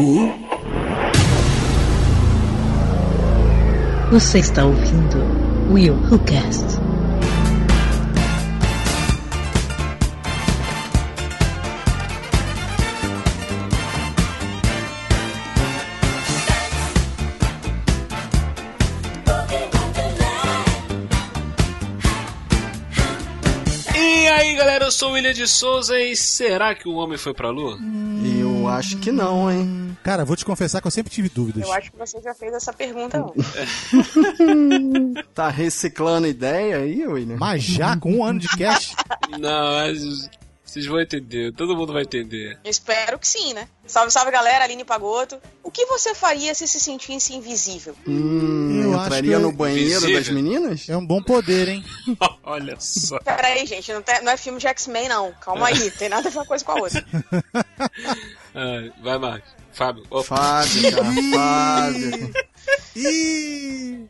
Who? Você está ouvindo Will Who Cast. E aí, galera, eu sou o William de Souza e será que o homem foi pra lua? Eu acho que não, hein? Cara, vou te confessar que eu sempre tive dúvidas. Eu acho que você já fez essa pergunta antes. Tá reciclando ideia aí, William? Mas já com um ano de cash? Não, mas vocês vão entender, todo mundo vai entender. Eu espero que sim, né? Salve, salve, galera. Aline Pagoto. O que você faria se se sentisse invisível? Hum, Eu acho entraria que no eu- banheiro Invisível. das meninas? É um bom poder, hein? Olha só. Pera aí, gente. Não, tem- não é filme de X-Men, não. Calma aí. Tem nada a ver uma coisa com a outra. Ah, vai, Marcos. Fábio. Opa. Fábio, cara, Fábio. Ih!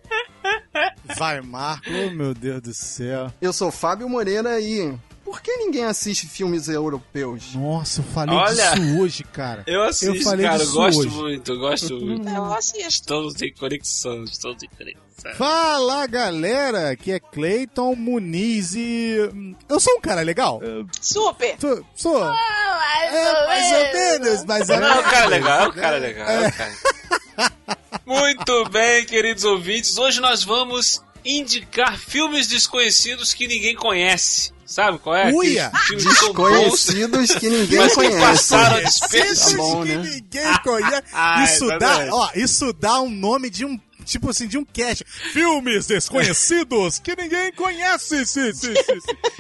Vai, Marco. Oh, meu Deus do céu. Eu sou Fábio Moreira e... Por que ninguém assiste filmes europeus? Nossa, eu falei Olha. disso hoje, cara. Eu assisto, Eu falei cara, eu disso gosto hoje. muito, eu gosto muito. Eu assisto. Estamos em conexão, estamos em conexão. Fala, galera! Aqui é Cleiton Muniz e... hum, Eu sou um cara legal? Super. Sou... sou. É, mais ou menos, mais ou Não, é o menos. cara legal, é o cara legal. é cara. Muito bem, queridos ouvintes. Hoje nós vamos indicar filmes desconhecidos que ninguém conhece. Sabe qual é? Uia! Filmes que que ninguém mas que conhece. passaram Tá despercebidos. bom, que né? ninguém conhece. Ah, Isso dá, ó, isso dá um nome de um tipo assim de um cast. Filmes desconhecidos que ninguém conhece. Sim, sim, sim.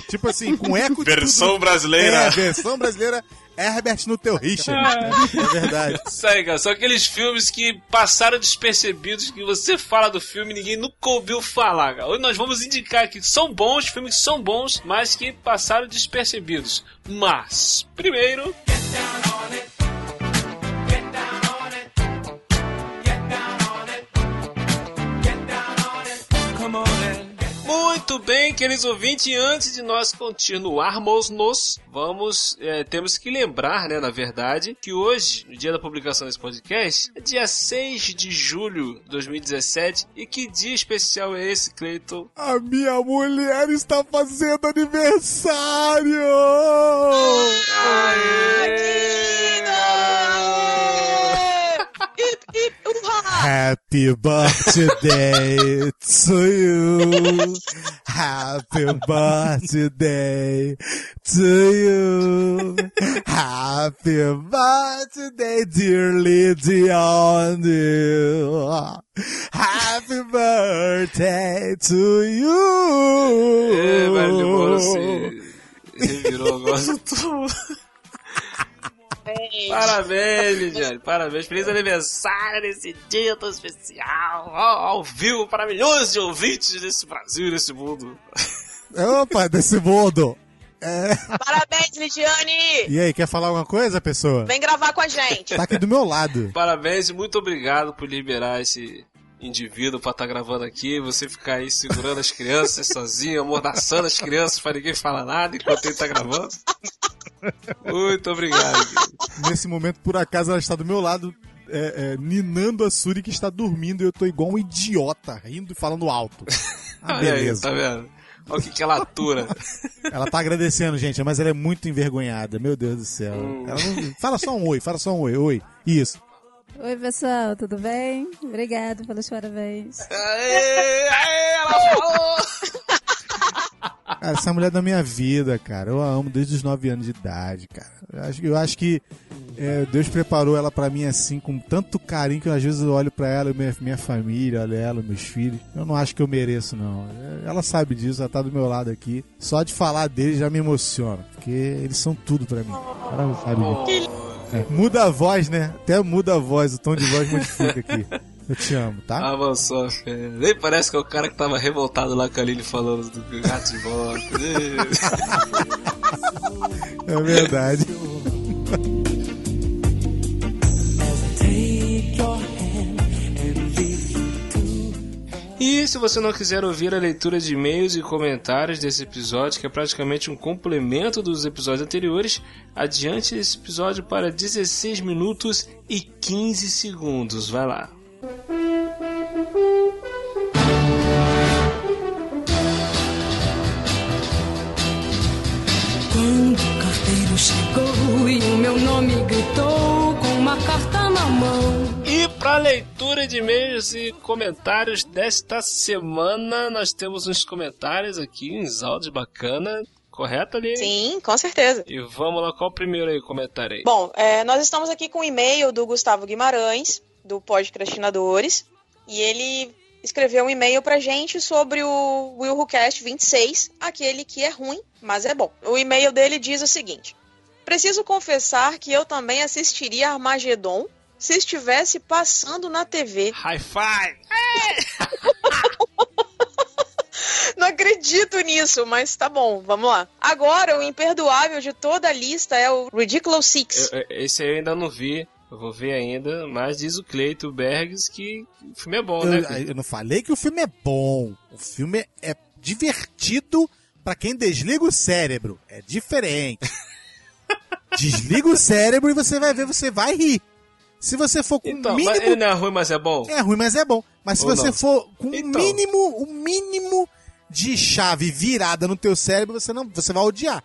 Tipo assim, com eco de Versão tudo. brasileira. É, versão brasileira. Herbert no teu Richard. É verdade. Isso aí, cara. São aqueles filmes que passaram despercebidos, que você fala do filme e ninguém nunca ouviu falar, cara. Hoje nós vamos indicar que são bons, filmes que são bons, mas que passaram despercebidos. Mas, primeiro. Muito bem, queridos ouvintes, e antes de nós continuarmos, nos, vamos, é, temos que lembrar, né, na verdade, que hoje, no dia da publicação desse podcast, é dia 6 de julho de 2017, e que dia especial é esse, Cleiton? A minha mulher está fazendo aniversário! Hip, Happy birthday to you. Happy birthday to you. Happy birthday, dear Lydiane. Happy birthday to you. É, velho, se revirou agora. Parabéns, Lidiane, parabéns. Feliz aniversário nesse dia tão especial. Ao, ao vivo para milhões de ouvintes desse Brasil e desse mundo. Opa, desse mundo. Parabéns, Lidiane! E aí, quer falar alguma coisa, pessoa? Vem gravar com a gente. Tá aqui do meu lado. Parabéns e muito obrigado por liberar esse indivíduo pra estar gravando aqui. Você ficar aí segurando as crianças sozinho, amordaçando as crianças pra ninguém falar nada enquanto ele tá gravando. Muito obrigado. Nesse momento, por acaso, ela está do meu lado, é, é, ninando a Suri que está dormindo e eu tô igual um idiota, rindo e falando alto. Ah, Olha aí, beleza. tá vendo? Olha o que, que ela atura. Ela tá agradecendo, gente, mas ela é muito envergonhada. Meu Deus do céu. Hum. Não- Fala só um oi, fala só um oi. Oi. Isso. Oi, pessoal, tudo bem? Obrigado pelos parabéns. Aê, aê, ela falou! Cara, essa mulher é da minha vida, cara. Eu a amo desde os 9 anos de idade, cara. Eu acho, eu acho que é, Deus preparou ela pra mim assim, com tanto carinho que às vezes eu olho pra ela, minha, minha família, olho ela, meus filhos. Eu não acho que eu mereço, não. É, Ela sabe disso, ela tá do meu lado aqui. Só de falar deles já me emociona, porque eles são tudo pra mim. Ela sabe disso. É, muda a voz, né? Até muda a voz, o tom de voz modifica aqui. Eu te amo, tá? Avançou, filho. Nem parece que é o cara que tava revoltado lá com a Lili falando do gato de volta. É verdade. E se você não quiser ouvir a leitura de e-mails e comentários desse episódio, que é praticamente um complemento dos episódios anteriores, adiante esse episódio para 16 minutos e 15 segundos. Vai lá. Quando o carteiro chegou e o meu nome gritou uma carta na mão. E para leitura de e-mails e comentários desta semana, nós temos uns comentários aqui, uns áudios bacana. Correto ali? Sim, com certeza. E vamos lá, qual o primeiro aí, comentário aí? Bom, é, nós estamos aqui com o e-mail do Gustavo Guimarães, do Podcrastinadores, e ele escreveu um e-mail pra gente sobre o Will Who Cast 26, aquele que é ruim, mas é bom. O e-mail dele diz o seguinte: Preciso confessar que eu também assistiria Armagedon se estivesse passando na TV. High five! Não acredito nisso, mas tá bom, vamos lá. Agora, o imperdoável de toda a lista é o Ridiculous Six. Eu- esse aí eu ainda não vi. Eu vou ver ainda, mas diz o Cleito Bergs que o filme é bom, né? Eu, Cleito? eu não falei que o filme é bom. O filme é divertido pra quem desliga o cérebro. É diferente. Desliga o cérebro e você vai ver, você vai rir. Se você for com o Então, mas mínimo. ele não é ruim, mas é bom? É ruim, mas é bom. Mas se Ou você não? for com o Então. mínimo, o mínimo de chave virada no teu cérebro, você não, você vai odiar.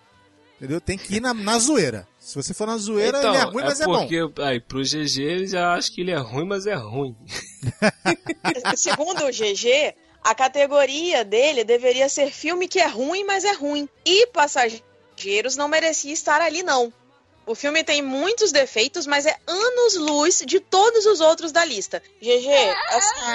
Entendeu? Tem que ir na, na zoeira. Se você for na zoeira, então, ele é ruim, mas é bom. porque, aí, pro GG, ele já acha que ele é ruim, mas é ruim. Segundo o GG, a categoria dele deveria ser filme que é ruim, mas é ruim. E Passageiros não merecia estar ali, não. O filme tem muitos defeitos, mas é anos-luz de todos os outros da lista. GG, assim...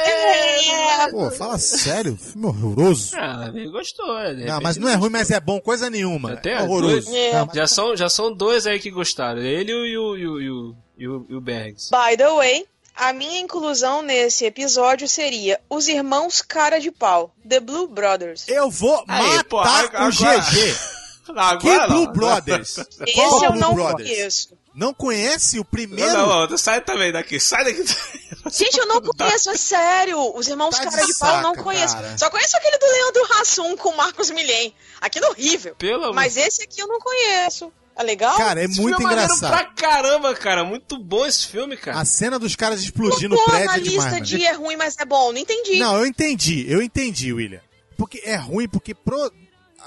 É, Pô, fala sério, filme horroroso. Ah, ele gostou, né? Não, mas não é ruim, mas é bom, coisa nenhuma. Até é horroroso. É. Não, mas- Já são, já são dois aí que gostaram. Ele e o, e o, e o, e o, e o Bergs. By the way, a minha inclusão nesse episódio seria Os Irmãos Cara de Pau, The Blue Brothers. Eu vou Aí, matar agora- o GG. Agora Que não. Blue Brothers? Esse Qual eu Blue não Brothers? conheço. Não conhece o primeiro? Não, não, não, sai também daqui, sai daqui. Gente, eu não conheço, é sério. Os Irmãos Tá Cara de de Pau eu não conheço. cara. Só conheço aquele do Leandro Hassum com o Marcos Milhem. Aquele horrível. Pelo Mas esse aqui eu não conheço. É legal? Cara, é Esse muito filme maneiro engraçado. pra caramba, cara. Muito bom esse filme, cara. A cena dos caras explodindo o prédio na é demais. lista mano. de é ruim, mas é bom. Não entendi. Não, eu entendi, eu entendi, William. Porque é ruim, porque pro-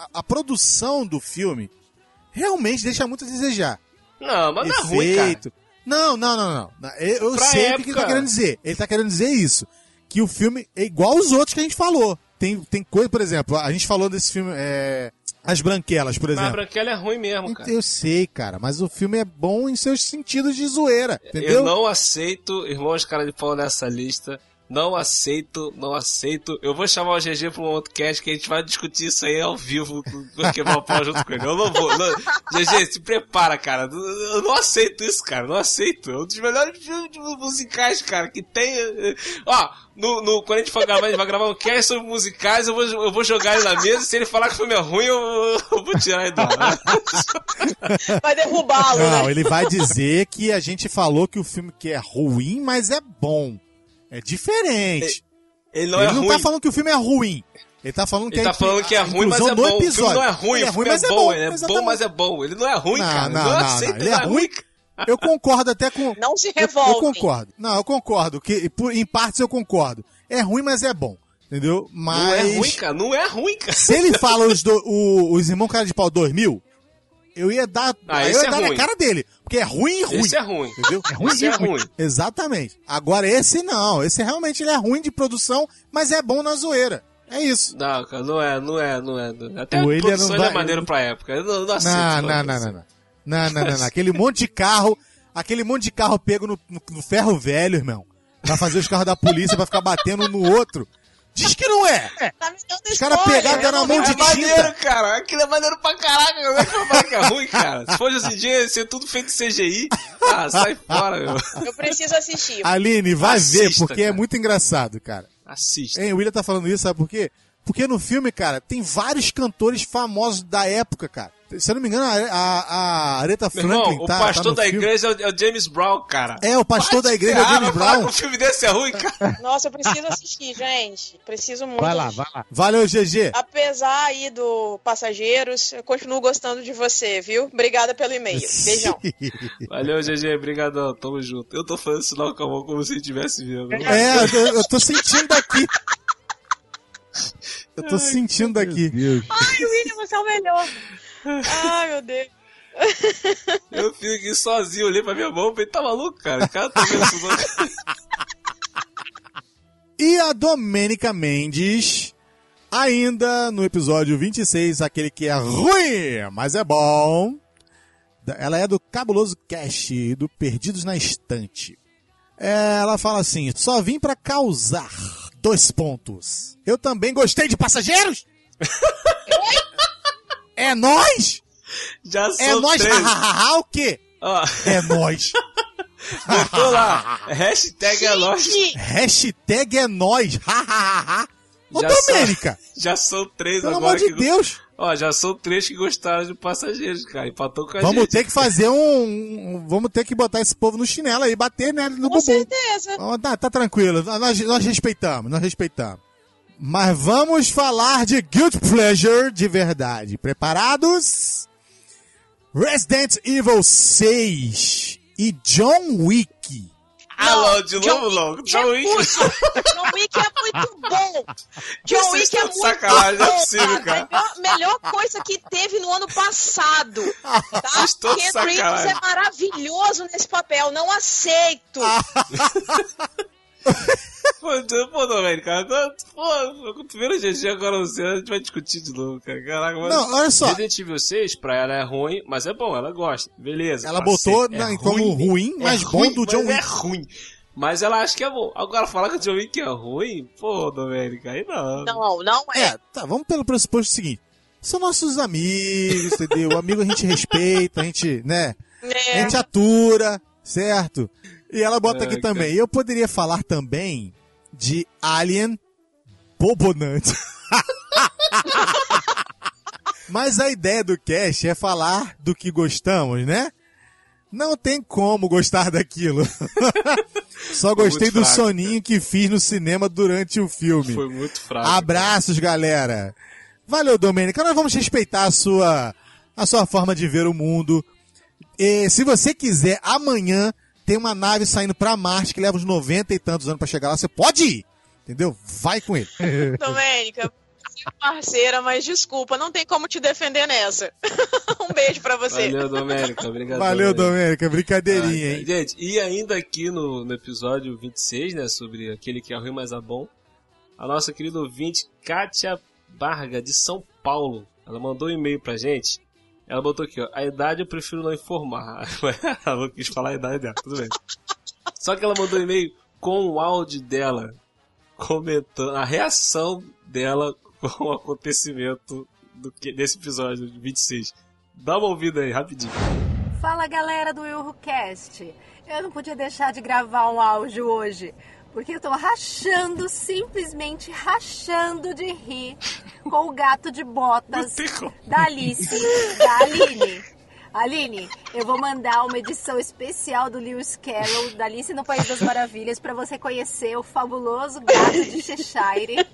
a, a produção do filme realmente deixa muito a desejar. Não, mas não é ruim, cara. Efeito. Não, não, não, não. Eu, eu sei o que época. ele tá querendo dizer. Ele tá querendo dizer isso. Que o filme é igual aos outros que a gente falou. Tem, tem coisa, por exemplo, a gente falou desse filme, é, As Branquelas, por Mas a exemplo. Branquela é ruim mesmo, cara. Eu sei, cara, mas o filme é bom em seus sentidos de zoeira, entendeu? Eu não aceito Irmãos Cara de Pau nessa lista. Não aceito, não aceito. Eu vou chamar o GG pra um outro cast que a gente vai discutir isso aí ao vivo, vou quebrar o pau junto com ele. Eu não vou. Não. GG, se prepara, cara. Eu não aceito isso, cara. Não aceito. É um dos melhores filmes musicais, cara, que tem. Ó, no, no- quando a gente for gravar, a gente vai gravar um cast sobre musicais, eu vou, eu vou jogar ele na mesa e se ele falar que o filme é ruim, eu, eu vou tirar ele do ar. Vai derrubá-lo, Não, né? ele vai dizer que a gente falou que o filme que é ruim, mas é bom. É diferente. Ele não ele é não ruim. tá falando que o filme é ruim. Ele tá falando que Ele tá falando que é ruim, mas é bom. O filme episódio. não é ruim, Ele o filme é, mas bom. Ele é bom, mas é bom. Ele não é ruim, Não, cara. não, eu não, aceito, não. Ele é ruim. Eu concordo até com. Não se Eu, eu revoltem. concordo. Não, eu concordo. Que, por- em partes eu concordo. É ruim, mas é bom. Entendeu? Mas. Não é ruim, cara. Não é ruim, cara. Se ele fala os, do- o- os Irmãos Cara de Pau 2000, eu ia dar. Ah, eu esse ia é dar na ruim. cara dele. Porque é ruim e ruim. Esse é ruim. Entendeu? É ruim Esse é ruim. Exatamente. Agora esse não. Esse realmente ele é ruim de produção, mas é bom na zoeira. É isso. Não, cara, não é, não é, não é. não é. Até O a produção não é maneiro pra época. Eu não, não aceito. Não, não, não, não, não. Não, não, não, não. Aquele monte de carro, aquele monte de carro pego no, no- no ferro velho, irmão. Pra fazer os carros da polícia pra ficar batendo um no outro. Diz que não é. Tá me dando Os caras pegaram, deram a não mão de É maneiro, tinta. cara. Aquilo é maneiro pra caraca. Como é que que é ruim, cara? Se fosse hoje em dia, ia ser tudo feito CGI. Ah, sai fora, meu. Eu preciso assistir. Aline, vai Assista, ver, porque é cara. muito engraçado, cara. Assista. Hein, o William tá falando isso, sabe por quê? Porque no filme, cara, tem vários cantores famosos da época, cara. Se eu não me engano, a, a, a Aretha Meu irmão, Franklin o tá, pastor tá no da filme. igreja é o, é o James Brown, cara. É, o pastor da igreja é o Ah, James falar Brown. que um filme desse é ruim, cara. Nossa, eu preciso assistir, gente. Preciso muito. Vai lá, vai lá. Valeu, GG. Apesar aí do Passageiros, eu continuo gostando de você, viu? Obrigada pelo e-mail. Beijão. Valeu, GG, brigadão, tamo junto. Eu tô fazendo sinal com a mão como se estivesse vendo. É, eu tô, eu tô sentindo daqui. Eu tô sentindo daqui. Deus. Ai, William, você é o melhor. Ai, meu Deus. Eu fico aqui sozinho, olhei pra minha mão e tá maluco, cara. O cara tá vendo isso. E a Domênica Mendes, ainda no episódio 26, aquele que é ruim, mas é bom. Ela é do Cabuloso Cast, do Perdidos na Estante. Ela fala assim: só vim pra causar. Dois pontos. Eu também gostei de passageiros? É nós? Já É são nós? três. Hahaha, o quê? Ó, É nós. botou lá. Hashtag é nós. Gente, Hashtag é nós. Hahaha. Ô, Já Domênica, Já são três pelo agora amor de que... Deus. Ó, já são três que gostaram de passageiros, cara. Empatou com a Vamos gente. ter que fazer um, um- Vamos ter que botar esse povo no chinelo aí, bater nele no com bumbum. certeza. Ó, Tá, tá tranquilo, nós, nós respeitamos, nós respeitamos. Mas vamos falar de Guilt Pleasure de verdade. Preparados? Resident Evil 6 e John Wick. Ah, não, de John novo, Wick não. é John Wick. John Wick é muito bom. John Vocês Wick é muito sacanagem, não é bom. possível, cara. A melhor, melhor coisa que teve no ano passado. Tá? Vocês Ken Reeves é maravilhoso nesse papel. Não aceito. Pô, tu- pô Domênico, cara. tá- Pô, tu vendo o GG agora você, a gente vai discutir de novo, cara. Caraca, mas... Não, olha só. Resident Evil 6, pra ela é ruim, mas é bom, ela gosta. Beleza. Ela botou É na- como ruim, mas bom do John mas É Wick. ruim. Mas ela acha que é bom. Agora, falar que o John Wick é ruim, pô, Domênico, aí não. Não, não é. É, tá, vamos pelo pressuposto seguinte. São nossos amigos, entendeu? O amigo a gente respeita, a gente, né? A É. gente atura, certo? E ela bota aqui cara. também. Eu poderia falar também de Alien Bobonante. Mas a ideia do cast é falar do que gostamos, né? Não tem como gostar daquilo. Só gostei do fraco. soninho que fiz no cinema durante o filme. Foi muito fraco. Abraços, galera. Valeu, Domênica. Nós vamos respeitar a sua, a sua forma de ver o mundo. E, se você quiser, amanhã tem uma nave saindo pra Marte que leva uns 90 e tantos anos pra chegar lá. Você pode ir. Entendeu? Vai com ele. Domênica, parceira, mas desculpa, não tem como te defender nessa. um beijo pra você. Valeu, Domênico. Obrigado. Valeu, Domênica. Brincadeirinha, Ah, hein? Gente, e ainda aqui no, no episódio 26, né, sobre aquele que é ruim, mas é bom, a nossa querida ouvinte, Kátia Barga, de São Paulo, ela mandou um e-mail pra gente. Ela botou aqui, ó, a idade eu prefiro não informar. ela não quis falar a idade dela, tudo bem. Só que ela mandou um e-mail com o áudio dela, comentando a reação dela com o acontecimento do que, desse episódio 26. Dá uma ouvida aí, rapidinho. Fala galera do EuroCast. Eu não podia deixar de gravar um áudio hoje, porque eu tô rachando, simplesmente rachando de rir com o gato de botas da Alice, da Aline. Aline, eu vou mandar uma edição especial do Lewis Carroll, da Alice no País das Maravilhas, pra você conhecer o fabuloso gato de Cheshire.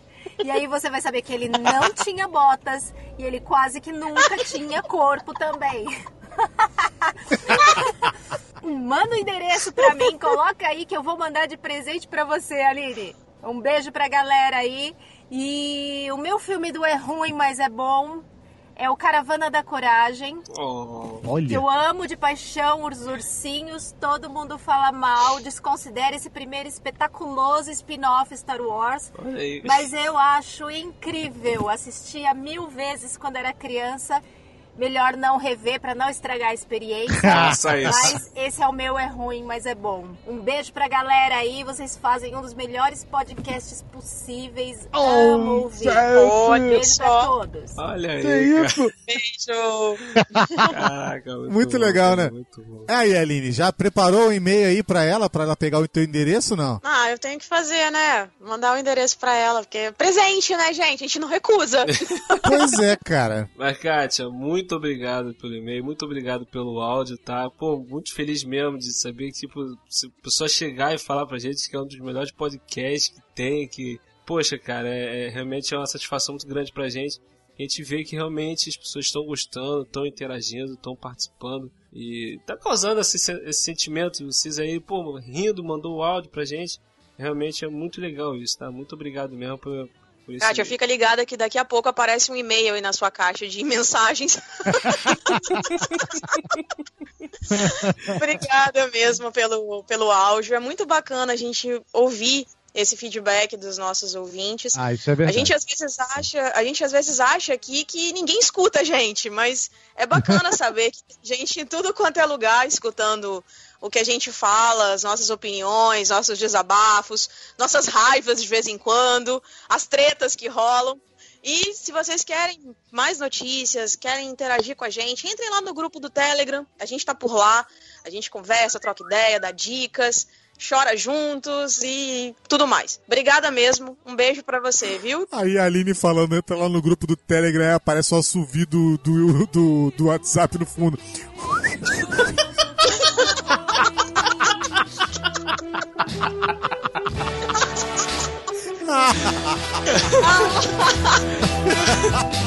E aí você vai saber que ele não tinha botas e ele quase que nunca tinha corpo também. Manda o endereço pra mim, coloca aí que eu vou mandar de presente pra você, Aline. Um beijo pra galera aí. E o meu filme do É Ruim, mas é bom é o Caravana da Coragem. Oh. Que Olha. eu amo de paixão os ursinhos, todo mundo fala mal, desconsidera esse primeiro espetaculoso spin-off Star Wars. Mas eu acho incrível. Assistia mil vezes quando era criança. Melhor não rever pra não estragar a experiência. Faça isso. Mas esse é o meu, é ruim, mas é bom. Um beijo pra galera aí. Vocês fazem um dos melhores podcasts possíveis. Amo ouvir. Olha Um beijo pra todos. Olha aí, Que cara. isso? Beijo. Caraca, muito, Muito bom, legal, né? Muito bom. Aí, Aline, já preparou o e-mail aí pra ela, pra ela pegar o teu endereço não? Ah, eu tenho que fazer, né? Mandar o endereço pra ela, porque é presente, né, gente? A gente não recusa. Pois é, cara. Mas, Kátia, muito muito obrigado pelo e-mail, muito obrigado pelo áudio, tá? Pô, muito feliz mesmo de saber que, tipo, se a pessoa chegar e falar pra gente que é um dos melhores podcasts que tem, que, poxa, cara, é, é realmente é uma satisfação muito grande pra gente. A gente vê que realmente as pessoas estão gostando, estão interagindo, estão participando e tá causando esse, esse sentimento. Vocês aí, pô, rindo, mandou o áudio pra gente. Realmente é muito legal isso, tá? Muito obrigado mesmo por, por isso. Kátia, fica ligada que daqui a pouco aparece um e-mail aí na sua caixa de mensagens. Obrigada mesmo pelo, pelo áudio. É muito bacana a gente ouvir esse feedback dos nossos ouvintes. Ah, isso é A verdade. gente às vezes acha, a gente às vezes acha aqui que ninguém escuta a gente, mas é bacana saber que tem gente em tudo quanto é lugar escutando o que a gente fala, as nossas opiniões, nossos desabafos, nossas raivas de vez em quando, as tretas que rolam. E se vocês querem mais notícias, querem interagir com a gente, entrem lá no grupo do Telegram. A gente tá por lá, a gente conversa, troca ideia, dá dicas, chora juntos e tudo mais. Obrigada mesmo. Um beijo pra você, viu? Aí a Aline falando, entra lá no grupo do Telegram, aparece o assovio do, do, do, do WhatsApp no fundo. Muito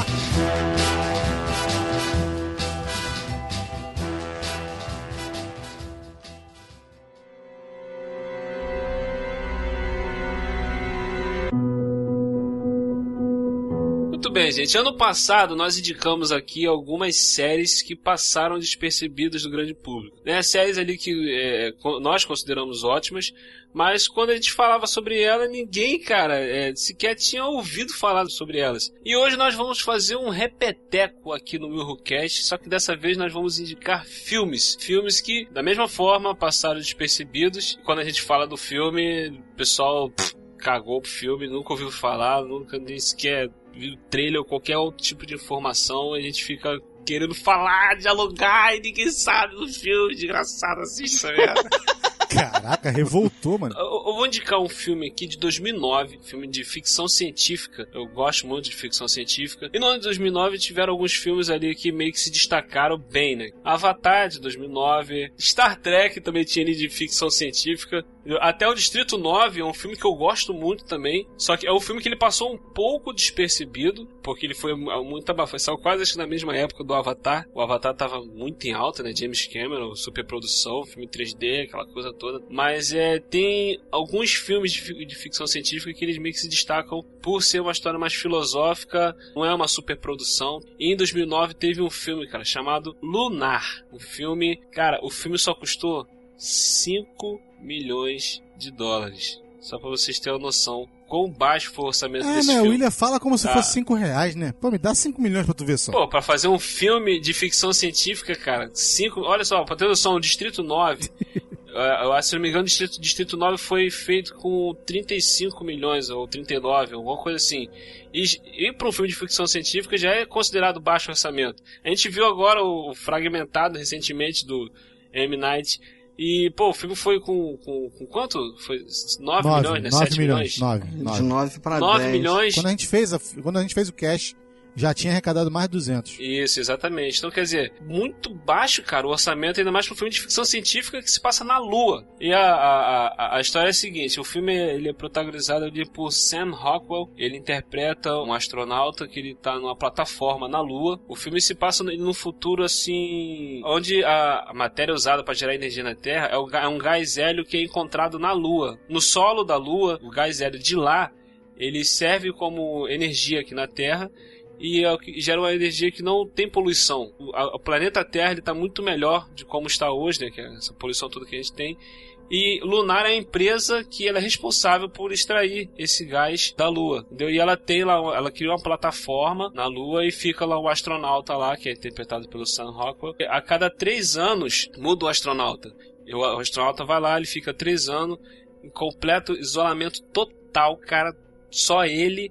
gente. Ano passado nós indicamos aqui algumas séries que passaram despercebidas do grande público. Né? Séries ali que é, nós consideramos ótimas, mas quando a gente falava sobre ela, ninguém, cara, é, sequer tinha ouvido falar sobre elas. E hoje nós vamos fazer um repeteco aqui no Milrocast, só que dessa vez nós vamos indicar filmes. Filmes que, da mesma forma, passaram despercebidos. Quando a gente fala do filme, o pessoal pff, cagou pro filme, nunca ouviu falar, nunca nem sequer trailer ou qualquer outro tipo de informação, a gente fica querendo falar, dialogar e ninguém sabe do filme, desgraçado, assiste essa merda. Caraca, revoltou, mano. Eu, eu vou indicar um filme aqui de 2009, filme de ficção científica. Eu gosto muito de ficção científica. E no ano de 2009 tiveram alguns filmes ali que meio que se destacaram bem, né? Avatar de 2009, Star Trek também tinha ali de ficção científica. Até o Distrito 9 é um filme que eu gosto muito também. Só que é um filme que ele passou um pouco despercebido, porque ele foi muito abafado. Saiu quase acho, na mesma época do Avatar. O Avatar tava muito em alta, né? James Cameron, superprodução, filme 3D, aquela coisa toda. Mas é, tem alguns filmes de, de ficção científica que eles meio que se destacam por ser uma história mais filosófica, não é uma superprodução. E em 2009 teve um filme, cara, chamado Lunar. Um filme, cara, o filme só custou 5 milhões de dólares. Só pra vocês terem uma noção quão baixo foi o orçamento É, desse né? O filme. William fala como se Ah. fosse 5 reais, né? Pô, me dá 5 milhões pra tu ver só. Pô, pra fazer um filme de ficção científica, cara, cinco. Olha só, pra ter noção, o Distrito 9. eh, eu acho, se não me engano, o Distrito, Distrito 9 foi feito com 35 milhões ou 39, alguma coisa assim. E, e para um filme de ficção científica já é considerado baixo orçamento. A gente viu agora o, o fragmentado recentemente do M. Night. E, pô, o filme foi com, com, com quanto? Foi 9 milhões, né? 9 7 milhões. milhões? 9, De 9. 9 para 9 10. milhões. Quando a gente fez, a, quando a gente fez o cash, já tinha arrecadado mais de 200. Isso, exatamente. Então, quer dizer, muito baixo, cara, o orçamento, ainda mais para um filme de ficção científica que se passa na Lua. E a, a, a, história é a seguinte: o filme ele é protagonizado ali por Sam Rockwell. Ele interpreta um astronauta que ele tá numa plataforma na Lua. O filme se passa no futuro, assim, onde a, matéria usada para gerar energia na Terra é, o é um gás hélio que é encontrado na Lua. No solo da Lua, o gás hélio de lá, ele serve como energia aqui na Terra e é gera uma energia que não tem poluição. O, planeta Terra está muito melhor de como está hoje, né, que é essa poluição toda que a gente tem. E Lunar é a empresa que ela é responsável por extrair esse gás da Lua. Entendeu? E ela tem lá, ela criou uma plataforma na Lua e fica lá o astronauta lá, que é interpretado pelo Sam Rockwell. A cada três anos muda o astronauta. O astronauta vai lá, ele fica três anos em completo isolamento total, cara. Só ele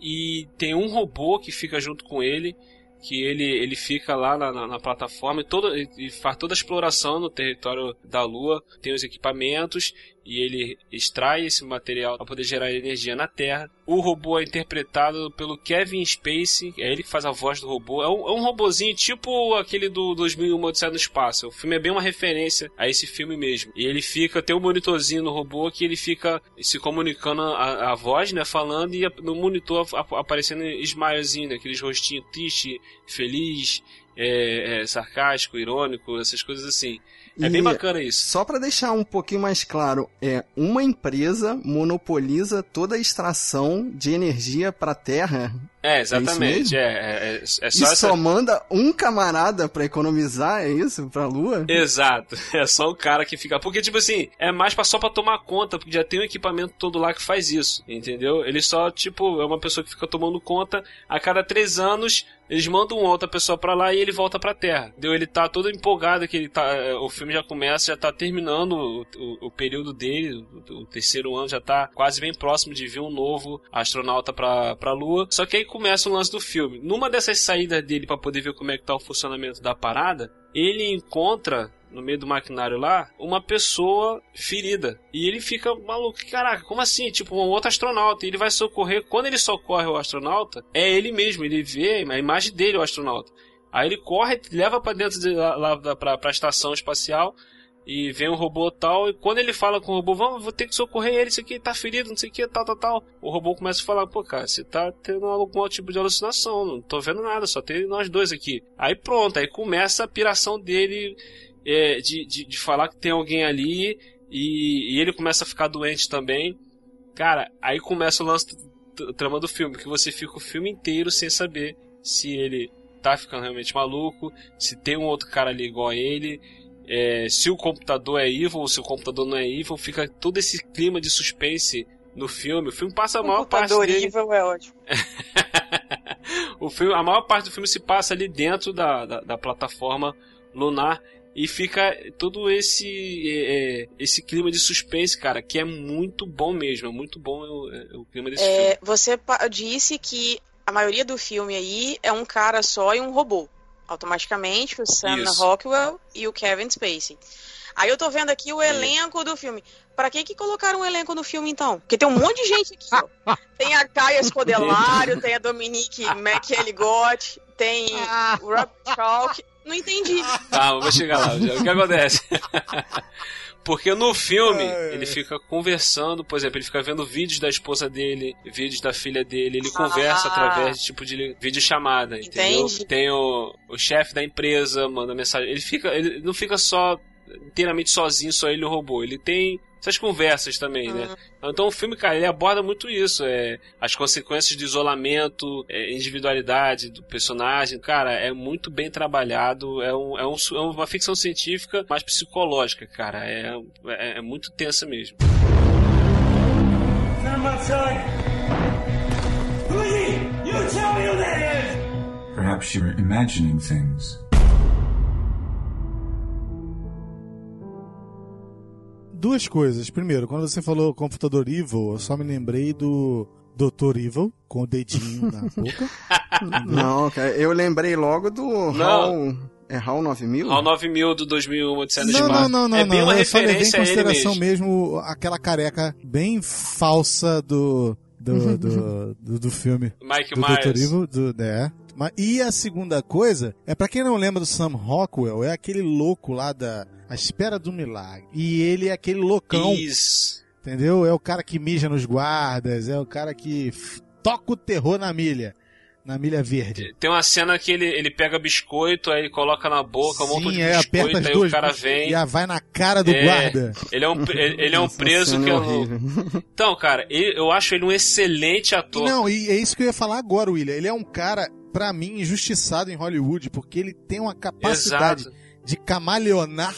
e tem um robô que fica junto com ele, que ele, ele fica lá na, na, na plataforma e, todo, e, faz toda a exploração no território da Lua, tem os equipamentos, e ele extrai esse material para poder gerar energia na Terra. O robô é interpretado pelo Kevin Spacey, é ele que faz a voz do robô. É um, é um robozinho tipo aquele do 2001 Odisseia no Espaço. O filme é bem uma referência a esse filme mesmo. E ele fica, tem um monitorzinho no robô que ele fica se comunicando a, a voz, né, falando e no monitor aparecendo smilezinho, né, aqueles rostinhos triste, feliz, é, é, sarcástico, irônico, essas coisas assim. É E bem bacana isso. Só pra deixar um pouquinho mais claro, é uma empresa monopoliza toda a extração de energia pra Terra É, isso exatamente. É, é, é, é e só essa. só manda um camarada pra economizar, é isso? Pra Lua? Exato, é só o cara que fica. Porque, tipo assim, é mais pra, só pra tomar conta, porque já tem um equipamento todo lá que faz isso, entendeu? Ele só, tipo, é uma pessoa que fica tomando conta. A cada três anos, eles mandam outra pessoa pra lá e ele volta pra Terra. Deu? Ele tá todo empolgado que ele tá. é, O filme já começa, já tá terminando o, o- o período dele, o, o terceiro ano já tá quase bem próximo de vir um novo astronauta pra, pra Lua. Só que aí começa o lance do filme. Numa dessas saídas dele pra poder ver como é que tá o funcionamento da parada, ele encontra no meio do maquinário lá, uma pessoa ferida. E ele fica maluco. Caraca, como assim? Tipo, um outro astronauta. E ele vai socorrer. Quando ele socorre o astronauta, é ele mesmo. Ele vê a imagem dele, o astronauta. Aí ele corre, leva pra dentro de, lá, lá pra, pra estação espacial. E vem um robô tal. E quando ele fala com o robô, vamos, vou ter que socorrer ele. Isso aqui tá ferido, não sei o que, tal, tal, tal. O robô começa a falar: pô, cara, você tá tendo algum tipo de alucinação. Não tô vendo nada, só tem nós dois aqui. Aí pronto, aí começa a piração dele é, de, de, de falar que tem alguém ali e, e ele começa a ficar doente também. Cara, aí começa o lance trama do filme, que você fica o filme inteiro sem saber se ele tá ficando realmente maluco, se tem um outro cara ali igual a ele, é, se o computador é evil ou se o computador não é evil, fica todo esse clima de suspense no filme. O filme passa a maior parte Computador dele evil é ótimo. o filme, a maior parte do filme se passa ali dentro da, da, da plataforma lunar e fica todo esse é, é, esse clima de suspense, cara, que é muito bom mesmo, é muito bom o, é, o clima desse filme. É, você pa- disse que a maioria do filme aí é um cara só e um robô. Automaticamente, o Sam Isso. Rockwell e o Kevin Spacey. Aí eu tô vendo aqui o elenco do filme. Pra que que colocaram um elenco no filme, então? Porque tem um monte de gente aqui, ó. Tem a Caia Scodelário, tem a Dominique McElligott, tem o Rob Chalk. Não entendi. Calma, vou chegar lá. O que acontece? Porque no filme Ai. ele fica conversando, por exemplo, ele fica vendo vídeos da esposa dele, vídeos da filha dele, ele conversa Ah. através de tipo de videochamada, entendeu? Entendi. Tem o, o chefe da empresa, manda mensagem. Ele fica, ele não fica só inteiramente sozinho, só ele e o robô. Ele tem essas conversas também, né? Então o filme, cara, ele aborda muito isso, é as consequências do isolamento, é, individualidade do personagem, cara, é muito bem trabalhado, é, um, é, um, é uma ficção científica, mais psicológica, cara, é, é, é muito tensa mesmo. Perhaps you're imagining things. Duas coisas. Primeiro, quando você falou computador evil, eu só me lembrei do Dr. Evil, com o dedinho na boca. Não, cara, eu lembrei logo do HAL. É HAL 9000? Ao 9000 do 2001, Odisseia no Não, Espaço. não, não, não, é bem não. uma eu só levei em referência a ele consideração mesmo. mesmo aquela careca bem falsa do do, do, do, do filme. Mike do Dr. Myers. Evil, do, é. Mas- E a segunda coisa, é pra quem não lembra do Sam Rockwell, é aquele louco lá da A Espera do Milagre. E ele é aquele loucão, Isso. entendeu? É o cara que mija nos guardas, é o cara que toca o terror na milha, na milha verde. Tem uma cena que ele, ele pega biscoito, aí ele coloca na boca, um monte de Sim, é, aperta biscoito, as aí duas o cara vem. e a vai na cara do É. guarda. Ele é um, ele ele é um preso que é é. Então, cara, ele- eu acho ele um excelente ator. Não, e é isso que eu ia falar agora, William. Ele é um cara, pra mim, injustiçado em Hollywood, porque ele tem uma capacidade Exato. De camaleonar.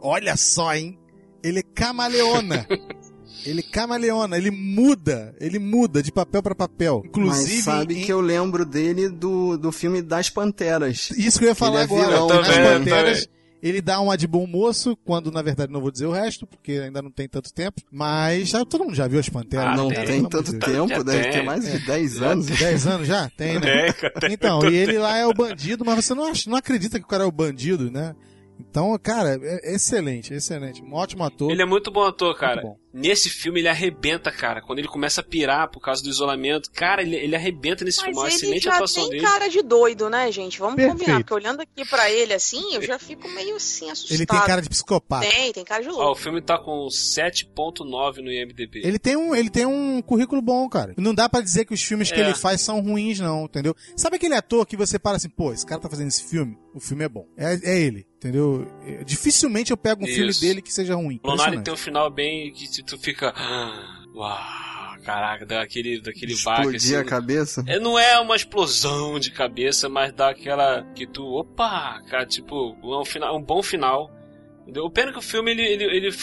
Olha só, hein? Ele camaleona. ele camaleona, ele muda, ele muda de papel pra papel. Inclusive, Mas sabe em- que eu lembro dele do, do filme Das Panteras. isso que eu ia falar Ele é agora. vilão Nas também, Panteras, ele dá uma de bom moço, quando na verdade não vou dizer o resto, porque ainda não tem tanto tempo. Mas já, todo mundo já viu as Panteras. Ah, não tem, tem, tanto Deus. tempo, Já deve tem. ter mais de 10 anos. 10 anos já? Tem, né? É, tem Então, e ele lá é o bandido, mas você não, acha, não acredita que o cara é o bandido, né? Então, cara, é excelente, excelente. Um ótimo ator. Ele é muito bom ator, cara. bom. Nesse filme ele arrebenta, cara. Quando ele começa a pirar por causa do isolamento, cara, ele, ele arrebenta nesse filme. É uma Mas ele excelente já atuação tem dele. cara de doido, né, gente? Vamos Perfeito. combinar, porque olhando aqui pra ele assim, eu já fico meio assim assustado. Ele tem cara de psicopata. Tem, tem cara de Ó, o louco. filme tá com 7.9 no IMDb. Ele tem, um, ele tem um currículo bom, cara. Não dá pra dizer que os filmes que É. ele faz são ruins, não, entendeu? Sabe aquele ator que você para assim, pô, esse cara tá fazendo esse filme, o filme é bom. É, é ele, entendeu? É, dificilmente eu pego um filme Isso. dele que seja ruim. Impressionante. tem um final bem que tu fica. "Ah, Uau, caraca, daquele, daquele baque Explodir assim. a cabeça. É, não é uma explosão de cabeça, mas dá aquela que tu, opa, cara, tipo, é um, final, um bom final. Entendeu? O pena que o filme, ele, ele, ele-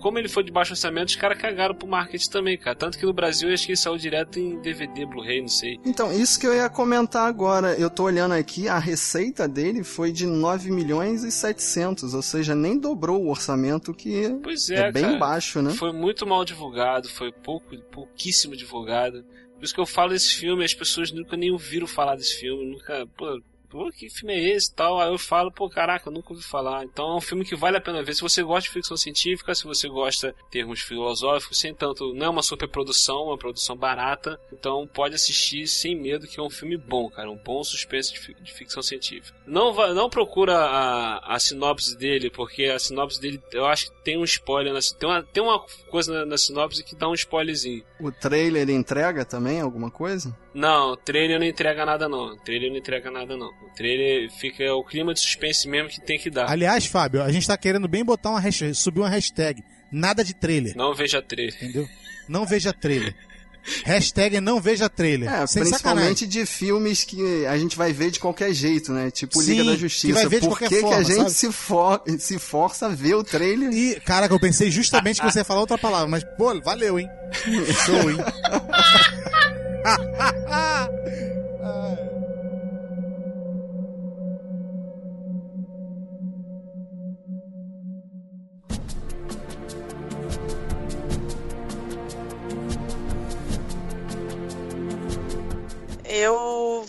como ele foi de baixo orçamento, os caras cagaram pro marketing também, cara. Tanto que no Brasil eu acho que ele saiu direto em DVD, Blu-ray, não sei. Então, isso que eu ia comentar agora. Eu tô olhando aqui, a receita dele foi de 9 milhões e 700, ou seja, nem dobrou o orçamento, que Pois é, é, bem cara. baixo, né? Foi muito mal divulgado, foi pouco, pouquíssimo divulgado. Por isso que eu falo desse filme, as pessoas nunca nem ouviram falar desse filme, nunca, pô, pô, que filme é esse tal? Aí eu falo, pô, caraca, eu nunca ouvi falar. Então é um filme que vale a pena ver. Se você gosta de ficção científica, se você gosta de termos filosóficos, sem tanto, não é uma superprodução, é uma produção barata, então pode assistir sem medo, que é um filme bom, cara, um bom suspense de, de ficção científica. Não, não procura a, a sinopse dele, porque a sinopse dele, eu acho que tem um spoiler, na, tem, uma, tem uma coisa na, na sinopse que dá um spoilerzinho. O trailer entrega também alguma coisa? Não, o trailer não entrega nada não. O trailer não entrega nada não. O trailer fica o clima de suspense mesmo que tem que dar. Aliás, Fábio, a gente tá querendo bem botar uma hashtag, subir uma hashtag. Nada de trailer, Não veja trailer. entendeu? Não veja trailer. hashtag não veja trailer. É, Sem principalmente de filmes que a gente vai ver de qualquer jeito, né? Tipo Liga Sim, da que Justiça. vai ver de Por qualquer que, que forma, a gente se, for- se força a ver o trailer? E, caraca, eu pensei justamente que você ia falar outra palavra, mas, pô, valeu, hein? Show, hein? Eu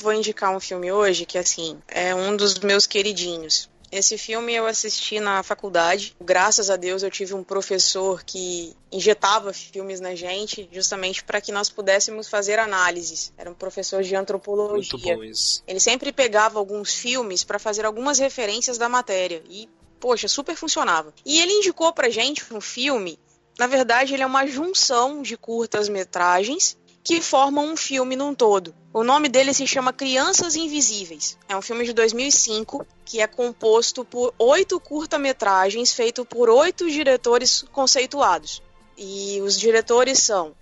vou indicar um filme hoje que, assim, é um dos meus queridinhos. Esse filme eu assisti na faculdade. Graças a Deus eu tive um professor que injetava filmes na gente, justamente para que nós pudéssemos fazer análises. Era um professor de antropologia. Muito bom isso. Ele sempre pegava alguns filmes para fazer algumas referências da matéria e, poxa, super funcionava. E ele indicou pra gente um filme, na verdade, ele é uma junção de curtas-metragens que formam um filme num todo. O nome dele se chama Crianças Invisíveis. É um filme de 2005 que é composto por oito curta-metragens feito por oito diretores conceituados. E os diretores são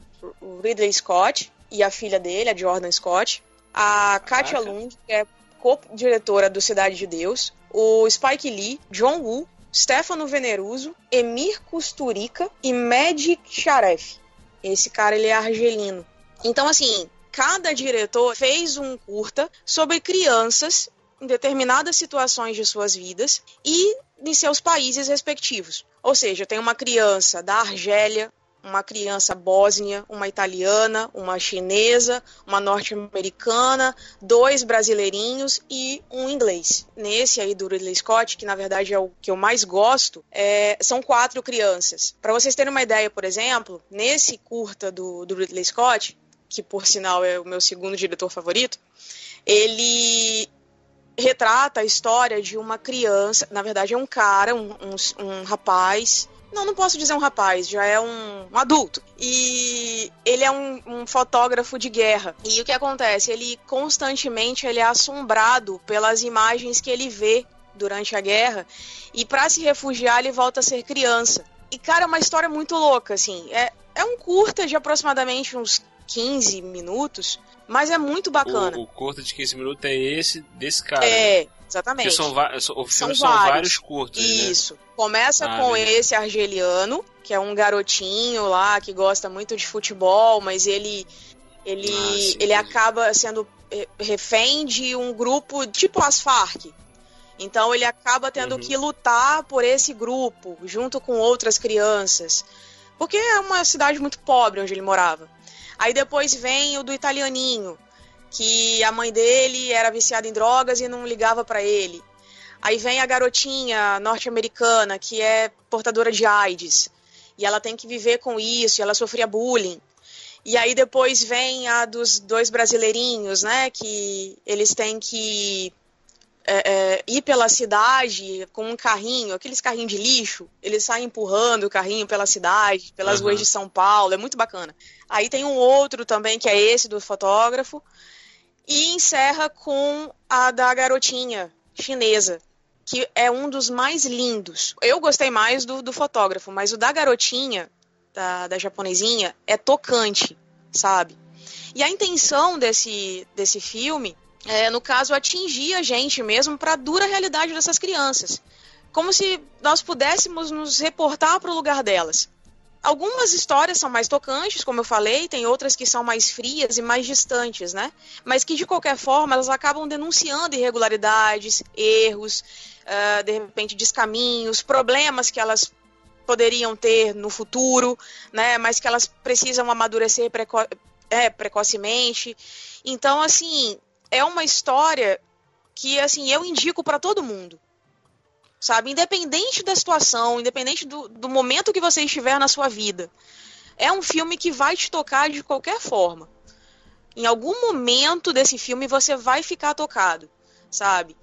o Ridley Scott e a filha dele, a Jordan Scott, a Katia Caraca. Lund, que é co-diretora do Cidade de Deus, o Spike Lee, John Woo, Stefano Veneruso, Emir Kusturica e Magic Sharef. Esse cara ele é argelino. Então assim, cada diretor fez um curta sobre crianças em determinadas situações de suas vidas e em seus países respectivos. Ou seja, tem uma criança da Argélia, uma criança bósnia, uma italiana, uma chinesa, uma norte-americana, dois brasileirinhos e um inglês. Nesse aí do Ridley Scott, que na verdade é o que eu mais gosto, é, são quatro crianças. Para vocês terem uma ideia, por exemplo, nesse curta do, do Ridley Scott, que por sinal é o meu segundo diretor favorito, ele retrata a história de uma criança, na verdade é um cara, um, um, um rapaz. Não, não posso dizer um rapaz, já é um, um adulto. E ele é um, fotógrafo de guerra. E o que acontece? Ele constantemente ele é assombrado pelas imagens que ele vê durante a guerra. E para se refugiar, ele volta a ser criança. E, cara, é uma história muito louca, assim. É, é um curta de aproximadamente uns 15 minutos, mas é muito bacana. O, o curto de 15 minutos é esse desse cara. É, Porque exatamente. são, o filme São são, vários. vários curtos, né? Isso. Começa Ah, com esse argeliano, que é um garotinho lá que gosta muito de futebol, mas ele ele, Ah, sim, ele acaba sendo eh, refém de um grupo tipo as Farc. Então ele acaba tendo Uhum. que lutar por esse grupo, junto com outras crianças. Porque é uma cidade muito pobre onde ele morava. Aí depois vem o do italianinho, que a mãe dele era viciada em drogas e não ligava pra ele. Aí vem a garotinha norte-americana que é portadora de AIDS. E ela tem que viver com isso, e ela sofria bullying. E aí depois vem a dos dois brasileirinhos, né? Que eles têm que é, é, ir pela cidade com um carrinho, aqueles carrinhos de lixo, eles saem empurrando o carrinho pela cidade, pelas Uhum. ruas de São Paulo, é muito bacana. Aí tem um outro também, que é esse do fotógrafo, e encerra com a da garotinha chinesa, que é um dos mais lindos. Eu gostei mais do, do fotógrafo, mas o da garotinha, da, da japonesinha, é tocante, sabe? E a intenção desse, desse filme é, no caso, atingir a gente mesmo para a dura realidade dessas crianças. Como se nós pudéssemos nos reportar para o lugar delas. Algumas histórias são mais tocantes, como eu falei, tem outras que são mais frias e mais distantes, né? Mas que de qualquer forma elas acabam denunciando irregularidades, erros, uh, de repente descaminhos, problemas que elas poderiam ter no futuro, né? Mas que elas precisam amadurecer preco é, precocemente. Então, assim, é uma história que assim eu indico para todo mundo sabe? Independente da situação independente do, do momento que você estiver na sua vida é um filme que vai te tocar de qualquer forma. Em algum momento desse filme você vai ficar tocado sabe?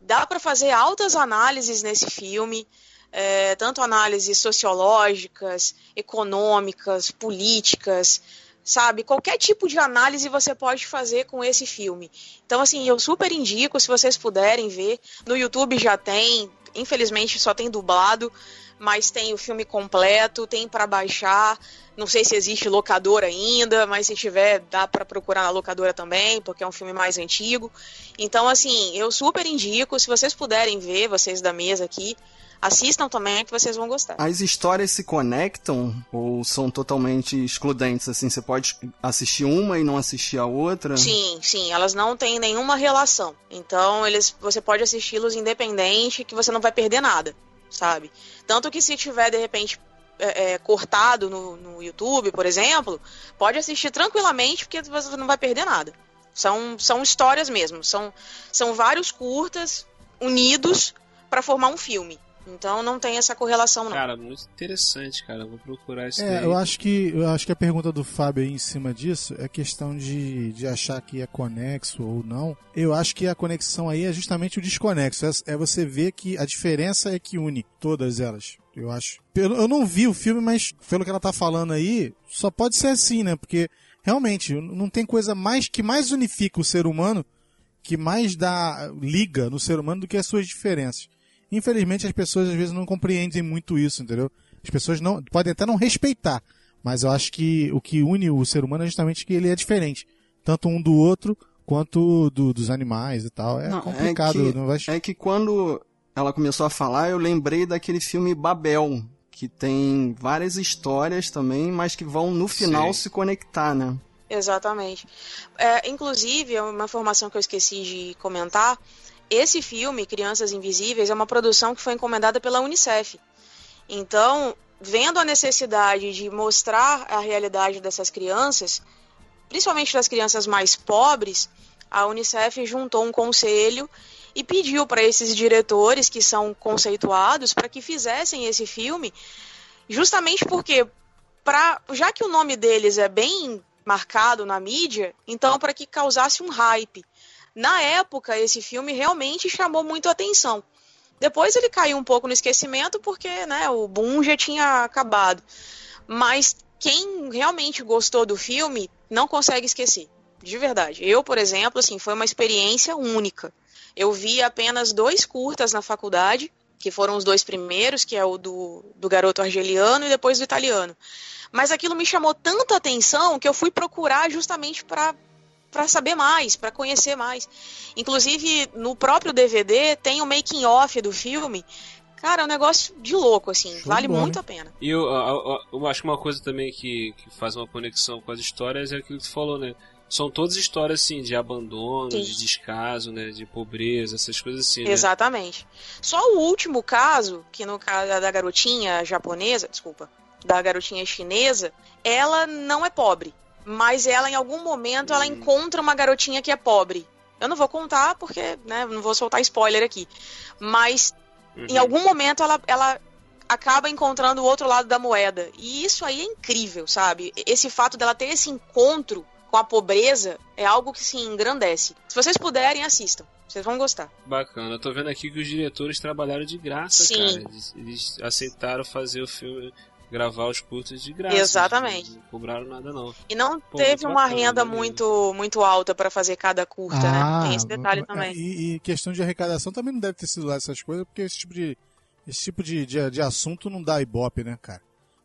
Dá para fazer altas análises nesse filme é, tanto análises sociológicas econômicas políticas sabe? Qualquer tipo de análise você pode fazer com esse filme. Então, assim, eu super indico, se vocês puderem ver. No YouTube já tem, infelizmente só tem dublado, mas tem o filme completo, tem para baixar. Não sei se existe locador ainda, mas se tiver, dá para procurar na locadora também, porque é um filme mais antigo. Então, assim, eu super indico, se vocês puderem ver, vocês da mesa aqui, assistam também que vocês vão gostar. As histórias se conectam ou são totalmente excludentes? Assim, você pode assistir uma e não assistir a outra? Sim, sim, elas não têm nenhuma relação. Então, eles, você pode assisti-los independente, que você não vai perder nada, sabe? Tanto que se tiver, de repente, é, é, cortado no, no YouTube, por exemplo, pode assistir tranquilamente, porque você não vai perder nada. São, são histórias mesmo, são, são vários curtas unidos para formar um filme. Então não tem essa correlação, não. Cara, muito interessante, cara. Vou procurar isso É, daí. eu acho que eu acho que a pergunta do Fábio aí em cima disso é questão de, de achar que é conexo ou não. Eu acho que a conexão aí é justamente o desconexo. É, é você ver que a diferença é que une todas elas. Eu acho. Eu, eu não vi o filme, mas pelo que ela tá falando aí, só pode ser assim, né? Porque realmente não tem coisa mais que mais unifica o ser humano, que mais dá liga no ser humano do que as suas diferenças. Infelizmente as pessoas às vezes não compreendem muito isso, entendeu? As pessoas não podem até não respeitar, mas eu acho que o que une o ser humano é justamente que ele é diferente, tanto um do outro quanto do, dos animais e tal. É Não, complicado, é que, não vai é que quando ela começou a falar, eu lembrei daquele filme Babel, que tem várias histórias também, mas que vão no final Sim. se conectar, né? Exatamente. É, inclusive, é uma informação que eu esqueci de comentar. Esse filme, Crianças Invisíveis, é uma produção que foi encomendada pela Unicef. Então, vendo a necessidade de mostrar a realidade dessas crianças, principalmente das crianças mais pobres, a Unicef juntou um conselho e pediu para esses diretores que são conceituados para que fizessem esse filme, justamente porque, já que o nome deles é bem marcado na mídia, então para que causasse um hype. Na época, esse filme realmente chamou muito atenção. Depois ele caiu um pouco no esquecimento porque né, o boom já tinha acabado. Mas quem realmente gostou do filme não consegue esquecer. De verdade. Eu, por exemplo, assim, foi uma experiência única. Eu vi apenas dois curtas na faculdade, que foram os dois primeiros, que é o do, do garoto argeliano e depois do italiano. Mas aquilo me chamou tanta atenção que eu fui procurar justamente para para saber mais, para conhecer mais. Inclusive, no próprio DVD tem o making off do filme. Cara, é um negócio de louco, assim. Show vale bola, muito hein? a pena. E eu, eu- eu- eu acho que uma coisa também que, que faz uma conexão com as histórias é aquilo que tu falou, né? São todas histórias, assim, de abandono, Sim. de descaso, né? De pobreza, essas coisas assim, né? Exatamente. Só o último caso, que no caso é da garotinha japonesa, desculpa, da garotinha chinesa, ela não é pobre. Mas ela, em algum momento, ela encontra uma garotinha que é pobre. Eu não vou contar porque, né, não vou soltar spoiler aqui. Mas em algum momento ela, ela acaba encontrando o outro lado da moeda. E isso aí é incrível, sabe? Esse fato dela ter esse encontro com a pobreza é algo que se engrandece. Se vocês puderem, assistam. Vocês vão gostar. Bacana. Eu tô vendo aqui que os diretores trabalharam de graça, Sim. cara. Eles, eles aceitaram fazer o filme, gravar os curtos de graça. Exatamente. Não cobraram nada, não. E não Pô, teve uma bacana, renda muito muito alta pra fazer cada curta, né? Tem esse detalhe é, também. E, e questão de arrecadação também não deve ter sido lá essas coisas, porque esse tipo de, esse tipo de, de, de assunto não dá ibope, né, cara?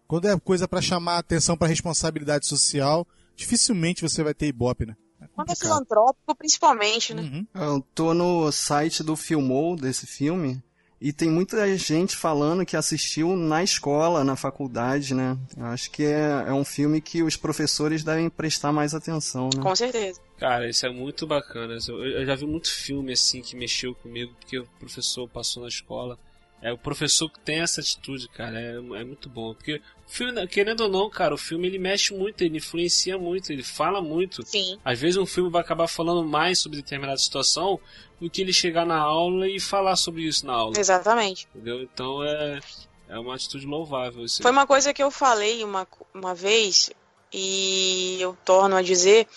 Quando é coisa pra chamar atenção pra responsabilidade social, dificilmente você vai ter ibope, né? Quando é filantrópico, principalmente, né? Uhum. Eu tô no site do Filmou desse filme e tem muita gente falando que assistiu na escola, na faculdade, né? Eu acho que é, é um filme que os professores devem prestar mais atenção, né? Com certeza. Cara, isso é muito bacana. Eu, eu já vi muito filme assim que mexeu comigo, porque o professor passou na escola. É o professor que tem essa atitude, cara, é, é muito bom. Porque o filme, querendo ou não, cara, o filme ele mexe muito, ele influencia muito, ele fala muito. Sim. Às vezes um filme vai acabar falando mais sobre determinada situação do que ele chegar na aula e falar sobre isso na aula. Exatamente. Entendeu? Então é, é uma atitude louvável. Isso. Foi uma coisa que eu falei uma, uma vez e eu torno a dizer: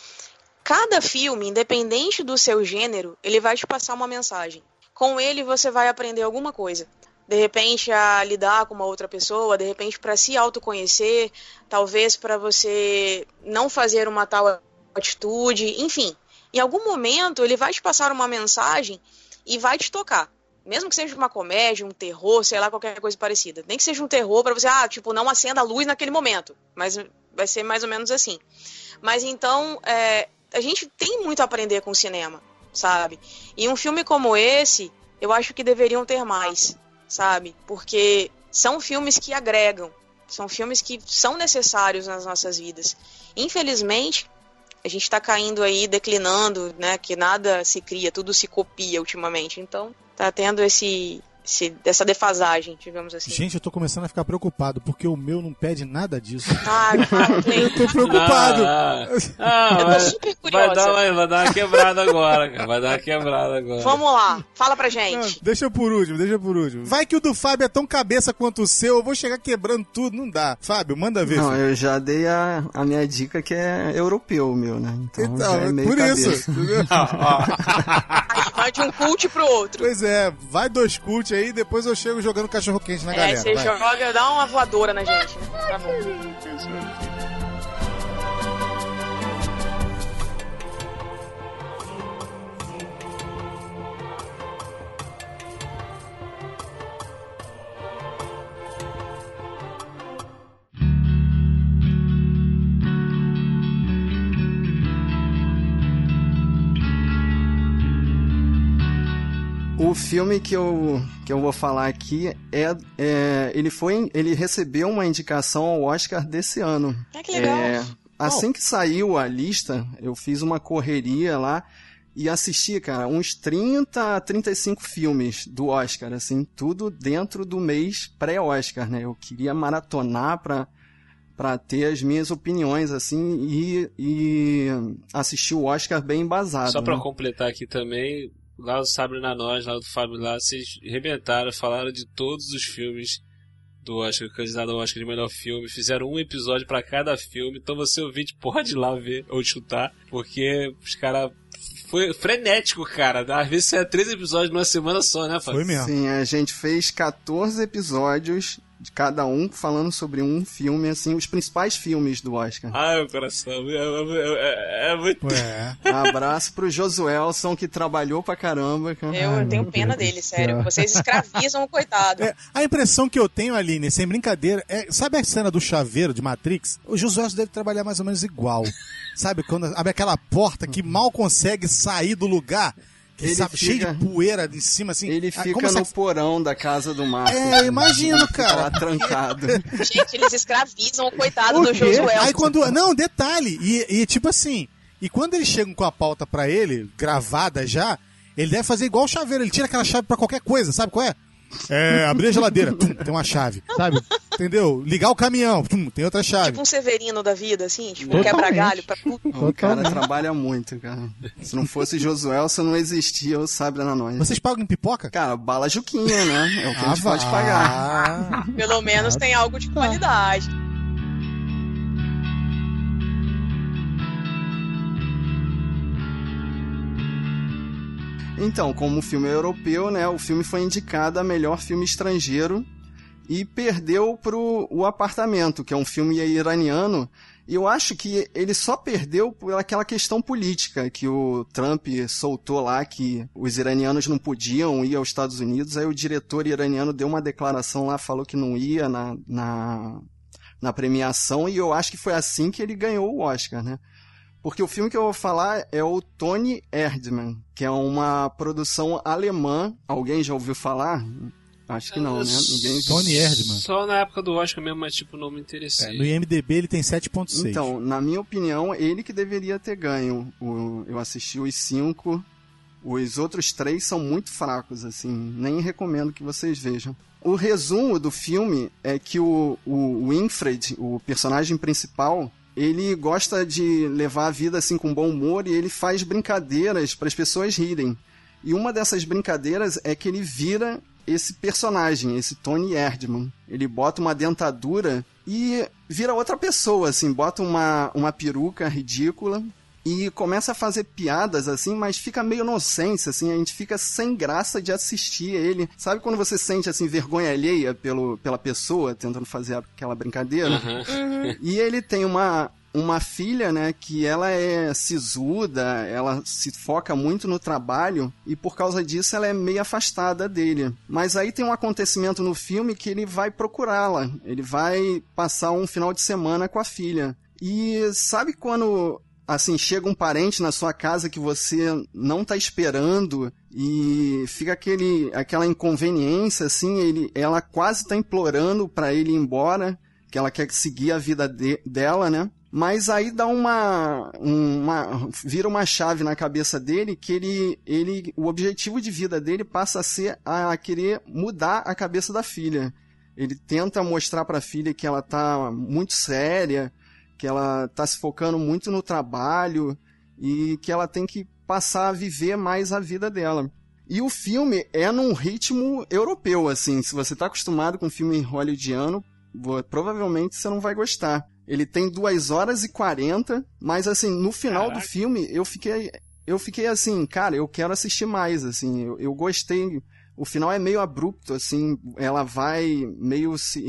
cada filme, independente do seu gênero, ele vai te passar uma mensagem. Com ele você vai aprender alguma coisa. De repente a lidar com uma outra pessoa, de repente para se autoconhecer, talvez para você não fazer uma tal atitude, enfim. Em algum momento ele vai te passar uma mensagem e vai te tocar. Mesmo que seja uma comédia, um terror, sei lá, qualquer coisa parecida. Nem que seja um terror para você, ah, tipo, não acenda a luz naquele momento. Mas vai ser mais ou menos assim. Mas então, é, a gente tem muito a aprender com o cinema, sabe? E um filme como esse, eu acho que deveriam ter mais, sabe? Porque são filmes que agregam, são filmes que são necessários nas nossas vidas. Infelizmente, a gente está caindo aí, declinando, né? Que nada se cria, tudo se copia ultimamente. Então, tá tendo esse, esse essa defasagem, digamos assim. Gente, eu tô começando a ficar preocupado, porque o meu não pede nada disso. Ah, Eu tô preocupado. Ah, ah, Eu tô vai, super vai, curiosa. dar, vai, vai dar uma quebrada agora, cara. Vai dar uma quebrada agora. Vamos lá, fala pra Não, gente. deixa por último, deixa por último. Vai que o do Fábio é tão cabeça quanto o seu, eu vou chegar quebrando tudo, não dá. Fábio, manda ver. Não, filho. eu já dei a, a minha dica que é europeu, meu, né? Então, Então, já é meio por cabeça. isso. vai de um cult pro outro. pois é, vai dois cult aí, depois eu chego jogando cachorro quente na É, galera. você vai. joga, dá uma voadora na gente. né? Tá bom. O filme que eu, que eu vou falar aqui é, é ele foi ele recebeu uma indicação ao Oscar desse ano. Ah, que legal. É, assim que saiu a lista, eu fiz uma correria lá e assisti, cara, uns 30 a 35 filmes do Oscar, assim, tudo dentro do mês pré-Oscar, né? Eu queria maratonar pra, pra ter as minhas opiniões, assim, e, e assistir o Oscar bem embasado. Só pra né? completar aqui também, lá do Sabre na Nós, lá do Fábio lá, vocês rebentaram, falaram de todos os filmes do Oscar, candidato ao Oscar de melhor filme, fizeram um episódio pra cada filme, então você ouvinte pode ir lá ver ou escutar, porque os caras foi frenético, cara. Às vezes é três episódios numa semana só, né, Fábio? Foi mesmo. Sim, a gente fez 14 episódios de cada um falando sobre um filme, assim, os principais filmes do Oscar. Ai, meu coração. É, é- é- é muito. É. Abraço pro Josuelson, que trabalhou pra caramba. cara. Eu, eu tenho pena dele, sério. Vocês escravizam o coitado. É, a impressão que eu tenho, Aline, sem brincadeira, é. Sabe a cena do chaveiro de Matrix? O Josué deve trabalhar mais ou menos igual. sabe, quando abre aquela porta que mal consegue sair do lugar, Ele sabe, cheio fica- de poeira em cima, assim. Ele Ah, fica como no porão da casa do Marcos. É, imagino, Fica cara. lá trancado. Gente, eles escravizam o coitado O do? Josué. Aí quando. Não, detalhe. E, e tipo assim. E quando eles chegam com a pauta pra ele, gravada já, ele deve fazer igual o chaveiro. Ele tira aquela chave pra qualquer coisa, sabe qual é? É, abrir a geladeira, tum, tem uma chave, sabe? entendeu? Ligar o caminhão, tum, tem outra chave. Tipo um Severino da vida, assim, tipo, Totalmente. quebra galho pra tudo. O cara trabalha muito, cara. Se não fosse Josué, você não existia o Sabre na Noite. Vocês pagam pipoca? Cara, bala Juquinha, né? É o que a Ah, gente pode vá. pagar. Pelo menos tem algo de qualidade. Então, como o filme é europeu, né? O filme foi indicado a melhor filme estrangeiro e perdeu pro O Apartamento, que é um filme iraniano. E eu acho que ele só perdeu por aquela questão política que o Trump soltou lá que os iranianos não podiam ir aos Estados Unidos. Aí o diretor iraniano deu uma declaração lá, falou que não ia na, na, na premiação e eu acho que foi assim que ele ganhou o Oscar, né? Porque o filme que eu vou falar é o Tony Erdmann, que é uma produção alemã. Alguém já ouviu falar? Acho que não, né? Ninguém... Tony Erdmann. Só na época do Oscar mesmo, mas tipo, não me É, interessei. no IMDB ele tem 7.6. Então, na minha opinião, ele que deveria ter ganho. O- eu assisti os cinco. Os outros três são muito fracos, assim. Nem recomendo que vocês vejam. O resumo do filme é que o, o Winfred, o personagem principal, ele gosta de levar a vida assim com bom humor e ele faz brincadeiras para as pessoas rirem. E uma dessas brincadeiras é que ele vira esse personagem, esse Tony Erdmann. Ele bota uma dentadura e vira outra pessoa, assim, bota uma, uma peruca ridícula e começa a fazer piadas, assim, mas fica meio inocente, assim, a gente fica sem graça de assistir ele. Sabe quando você sente, assim, vergonha alheia pelo, pela pessoa tentando fazer aquela brincadeira? Uhum. E ele tem uma, uma filha, né, que ela é sisuda, ela se foca muito no trabalho e por causa disso ela é meio afastada dele. Mas aí tem um acontecimento no filme que ele vai procurá-la. Ele vai passar um final de semana com a filha. E sabe quando assim chega um parente na sua casa que você não tá esperando e fica aquele aquela inconveniência assim, ele ela quase tá implorando para ele ir embora que ela quer seguir a vida de- dela, né? Mas aí dá uma, uma. vira uma chave na cabeça dele que ele, ele. O objetivo de vida dele passa a ser a querer mudar a cabeça da filha. Ele tenta mostrar pra filha que ela tá muito séria, que ela tá se focando muito no trabalho e que ela tem que passar a viver mais a vida dela. E o filme é num ritmo europeu, assim. Se você tá acostumado com filme hollywoodiano, provavelmente você não vai gostar. Ele tem 2 horas e 40, mas assim, no final do filme eu fiquei eu fiquei assim, cara, eu quero assistir mais, assim, eu, eu gostei. O final é meio abrupto, assim, ela vai meio se,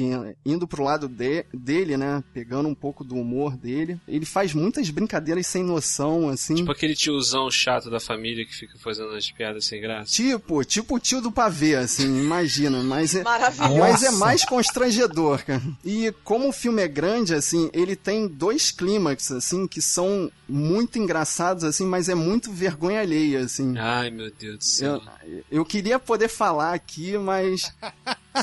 indo pro lado de- dele, né? Pegando um pouco do humor dele. Ele faz muitas brincadeiras sem noção, assim. Tipo aquele tiozão chato da família que fica fazendo as piadas sem graça. Tipo, tipo o tio do pavê, assim, imagina. Mas é, Maravilhoso. mas é mais constrangedor, cara. E como o filme é grande, assim, ele tem dois clímax, assim, que são muito engraçados, assim, mas é muito vergonha alheia, assim. Ai, meu Deus do céu. Eu, eu queria poder falar aqui, mas.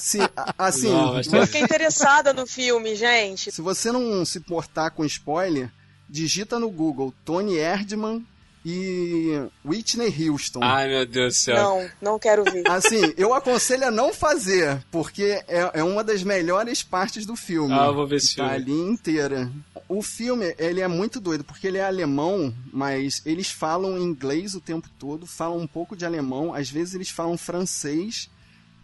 Se, assim. Não, mas tá- Eu fiquei interessada no filme, gente. Se você não se portar com spoiler, digita no Google Tony Erdmann e Whitney Houston. Ai, meu Deus do céu. Não, não quero ver. Assim, eu aconselho a não fazer, porque é, é uma das melhores partes do filme. Ah, eu vou ver esse Tá filme. ali inteira. O filme, ele é muito doido, porque ele é alemão, mas eles falam inglês o tempo todo, falam um pouco de alemão, às vezes eles falam francês,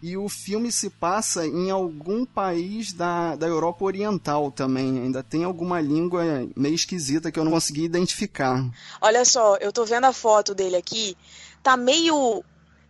e o filme se passa em algum país da, da Europa Oriental também. Ainda tem alguma língua meio esquisita que eu não consegui identificar. Olha só, eu tô vendo a foto dele aqui. Tá meio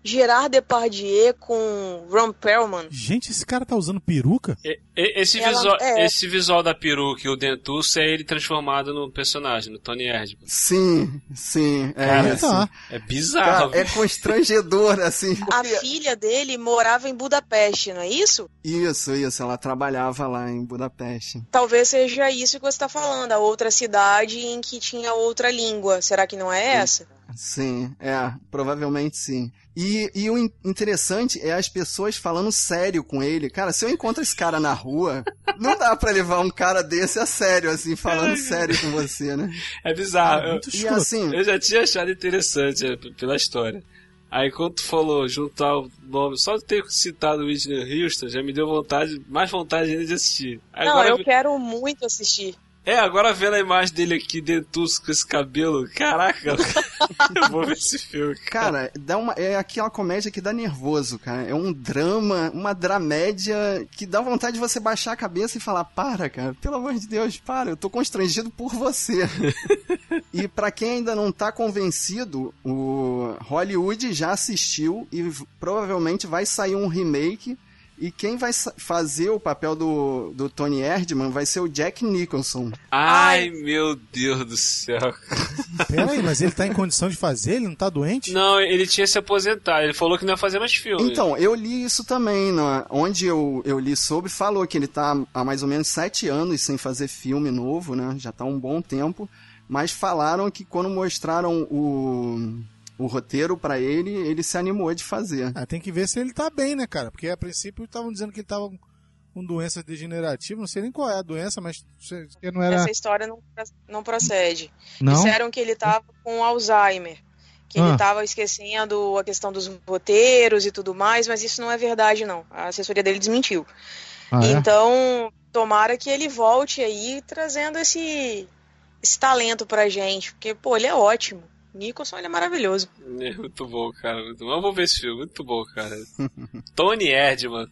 Gerard Depardieu com Ron Perlman. Gente, esse cara tá usando peruca? E- e- Esse, Ela- visual, é. esse visual da peruca e o dentuço é ele transformado no personagem, no Tony Erdmann. Sim, sim. É, Cara, assim. tá. É bizarro. Cara, é constrangedor, assim. A filha dele morava em Budapeste, não é isso? Isso, isso. Ela trabalhava lá em Budapeste. Talvez seja isso que você está falando, a outra cidade em que tinha outra língua. Será que não é essa? Sim, é, provavelmente sim. E, e o in- interessante é as pessoas falando sério com ele. Cara, se eu encontro esse cara na rua, não dá pra levar um cara desse a sério, assim, falando sério com você, né? É bizarro. Eu- Muito E assim, Eu já tinha achado interessante é, pela história. Aí quando tu falou juntar o nome, só de ter citado o Whitney Houston já me deu vontade, mais vontade ainda de assistir. Não, Agora, eu quero muito assistir. É, agora vendo a imagem dele aqui, dentuço com esse cabelo, caraca, eu vou ver esse filme. Cara, dá uma, é aquela comédia que dá nervoso, cara. É um drama, uma dramédia que dá vontade de você baixar a cabeça e falar: para, cara, pelo amor de Deus, para, eu tô constrangido por você. e pra quem ainda não tá convencido, o Hollywood já assistiu e provavelmente vai sair um remake. E quem vai fazer o papel do, do Tony Erdman vai ser o Jack Nicholson. Ai, meu Deus do céu. Pera aí, mas ele tá em condição de fazer? Ele não tá doente? Não, ele tinha se aposentado, ele falou que não ia fazer mais filme. Então, eu li isso também, né? onde eu, eu li sobre, falou que ele tá há mais ou menos sete anos sem fazer filme novo, né? Já tá um bom tempo. Mas falaram que quando mostraram o, o roteiro pra ele, ele se animou de fazer. Ah, tem que ver se ele tá bem, né, cara? Porque a princípio estavam dizendo que ele tava com doença degenerativa, não sei nem qual é a doença, mas não era. Essa história não, não procede. Não? Disseram que ele tava com Alzheimer. Que ele Ah. tava esquecendo a questão dos roteiros e tudo mais, mas isso não é verdade, não. A assessoria dele desmentiu. Ah, é? Então, tomara que ele volte aí trazendo esse, esse talento pra gente. Porque, pô, ele é ótimo. Nicholson, ele é maravilhoso. É muito bom, cara. Muito bom. Eu vou ver esse filme, muito bom, cara. Tony Erdman.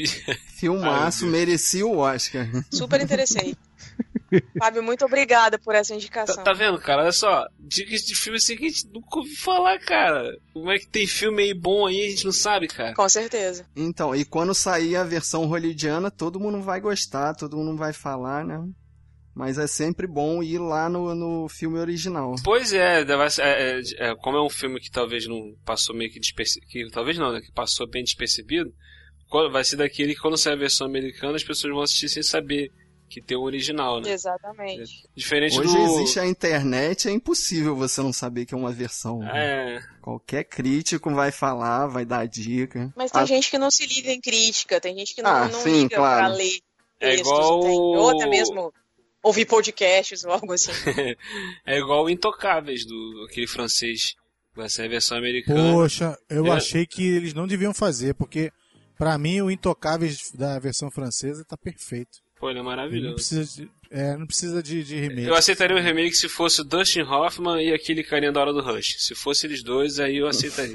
Filmaço, merecia o Oscar. Super interessei. Fábio, muito obrigada por essa indicação. Tá, tá vendo, cara? Olha só, dicas de filme assim que a gente nunca ouviu falar, cara. Como é que tem filme aí bom aí, a gente não sabe, cara. Com certeza. Então, e quando sair a versão hollywoodiana, todo mundo vai gostar, todo mundo vai falar, né? Mas é sempre bom ir lá no, no filme original. Pois é, é, é, é, como é um filme que talvez não passou meio que despercebido, talvez não, né, que passou bem despercebido, vai ser daquele que quando sair a versão americana as pessoas vão assistir sem saber que tem o original, né? Exatamente. Diferente Hoje do... existe a internet, é impossível você não saber que é uma versão. É, Qualquer crítico vai falar, vai dar dica. Mas tem Ah, gente que não se liga em crítica, tem gente que não, Ah, não sim, liga claro. pra ler É textos, igual tem, o- ou até mesmo ouvir podcasts ou algo assim. é igual o Intocáveis, do aquele francês. Vai ser a versão americana. Poxa, eu É. achei que eles não deviam fazer, porque pra mim o Intocáveis da versão francesa tá perfeito. Pô, ele é Ele não maravilhoso. precisa de, é, não precisa de, de remake. Eu aceitaria o remake se fosse o Dustin Hoffman e aquele carinha da hora do Rush. Se fosse eles dois, aí eu aceitaria.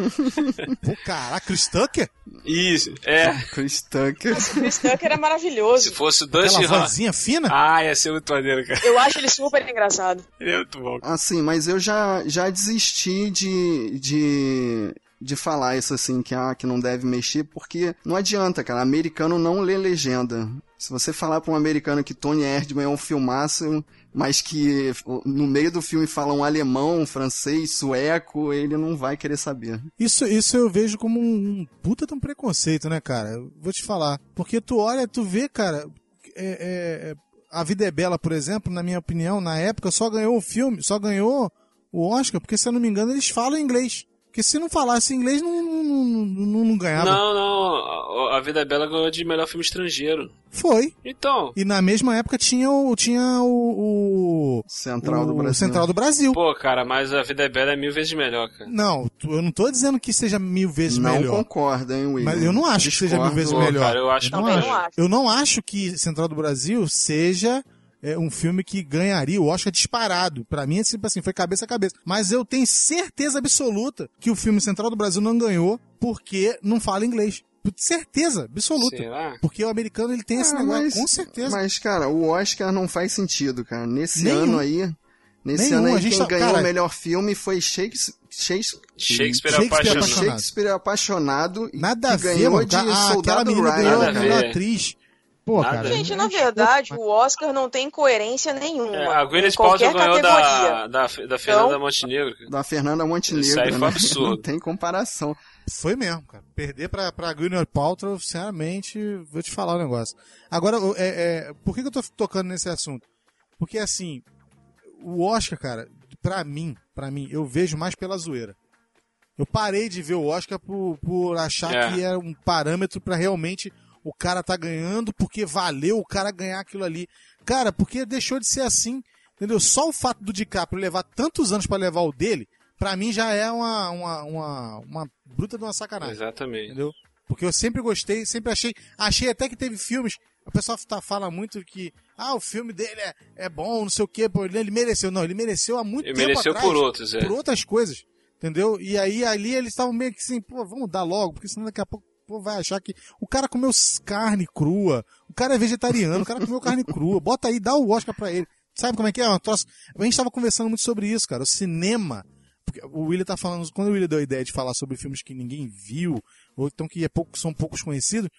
Pô, caraca, Chris Tucker? Isso, é. Chris Tucker. Chris Tucker é maravilhoso. Se fosse o Dustin Hoffman. vozinha fina? Ah, ia ser muito maneiro, cara. Eu acho ele super engraçado. Ele é muito bom. Assim, mas eu já, já desisti de, de, de falar isso assim, que, ah, que não deve mexer, porque não adianta, cara. Americano não lê legenda. Se você falar pra um americano que Tony Erdman é um filmaço, mas que no meio do filme fala um alemão, um francês, sueco, ele não vai querer saber. Isso, isso eu vejo como um, puta de um preconceito, né, cara? Vou te falar. Porque tu olha, tu vê, cara, é, é, A Vida é Bela, por exemplo, na minha opinião, na época só ganhou o filme, só ganhou o Oscar, porque se eu não me engano eles falam inglês. Porque se não falasse inglês, não, não, não, não, não ganhava. Não, não. A Vida é Bela ganhou de melhor filme estrangeiro. Foi. Então. E na mesma época tinha o. Tinha o. o Central o do Brasil. Central do Brasil. Pô, cara, mas a Vida é Bela é mil vezes melhor, cara. Não, eu não tô dizendo que seja mil vezes Não melhor. concordo, hein, William? Mas eu não acho que seja mil Discordo. vezes Pô, melhor. cara, eu acho não Também acho. não acho. Eu não acho que Central do Brasil seja é, um filme que ganharia o Oscar disparado. Pra mim, é tipo assim, foi cabeça a cabeça. Mas eu tenho certeza absoluta que o filme Central do Brasil não ganhou porque não fala inglês. Certeza absoluta. Será? Porque o americano ele tem esse Ah, negócio, mas- com certeza. Mas, cara, o Oscar não faz sentido, cara. Nesse Nenhum. ano aí. Nesse Nenhum, ano a aí, gente quem tá- ganhou cara- o melhor filme foi Shakespeare. Shakespeare, Shakespeare, Shakespeare apaixonado. Shakespeare apaixonado e Nada a ver, ganhou mano. de Ah, aquela Soldado menina Ryan, ganhou a a atriz. Pô, Nada cara. Gente, na verdade, o Oscar não tem coerência nenhuma. É, a Gwyneth qualquer Paltrow ganhou categoria. da, da, da Fernanda Então- Montenegro. Da Fernanda Montenegro. Isso aí foi né? absurdo. Não tem comparação. Foi mesmo, cara. Perder pra, pra Gwyneth Paltrow, sinceramente, vou te falar um negócio. Agora, o- é, é, por que, que eu tô tocando nesse assunto? Porque, assim, o Oscar, cara, pra mim, pra mim, eu vejo mais pela zoeira. Eu parei de ver o Oscar por, por achar É. que era um parâmetro pra realmente o cara tá ganhando porque valeu o cara ganhar aquilo ali. Cara, porque deixou de ser assim, entendeu? Só o fato do DiCaprio levar tantos anos pra levar o dele, pra mim já é uma, uma, uma, uma bruta de uma sacanagem. Exatamente. Entendeu? Porque eu sempre gostei, sempre achei. Achei até que teve filmes. O pessoal tá, fala muito que. Ah, o filme dele é, é bom, não sei o quê, ele mereceu. Não, ele mereceu há muito Ele tempo mereceu atrás. por outros, é. Por outras coisas. Entendeu? E aí ali eles estavam meio que assim, pô, vamos dar logo, porque senão daqui a pouco pô, vai achar que o cara comeu carne crua, o cara é vegetariano, o cara comeu carne crua, bota aí, dá o Oscar pra ele. Sabe como é que é? Um troço- A gente tava conversando muito sobre isso, cara. O cinema. Porque o William tá falando, quando o William deu a ideia de falar sobre filmes que ninguém viu, ou então que é pouco, são poucos conhecidos,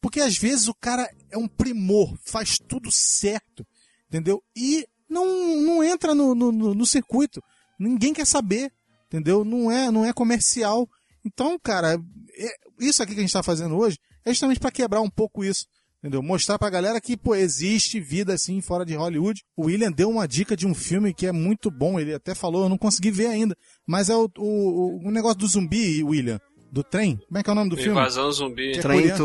porque às vezes o cara é um primor, faz tudo certo, entendeu? E não, não entra no, no, no- circuito. Ninguém quer saber, entendeu? Não é, não é comercial. Então, cara, é- isso aqui que a gente tá fazendo hoje é justamente para quebrar um pouco isso. Entendeu? Mostrar pra galera que, pô, existe vida assim fora de Hollywood. O William deu uma dica de um filme que é muito bom. Ele até falou, eu não consegui ver ainda. Mas é o, o, o negócio do zumbi, William. Do trem. Como é que é o nome do filme? Invasão zumbi. Que é Trem coreano.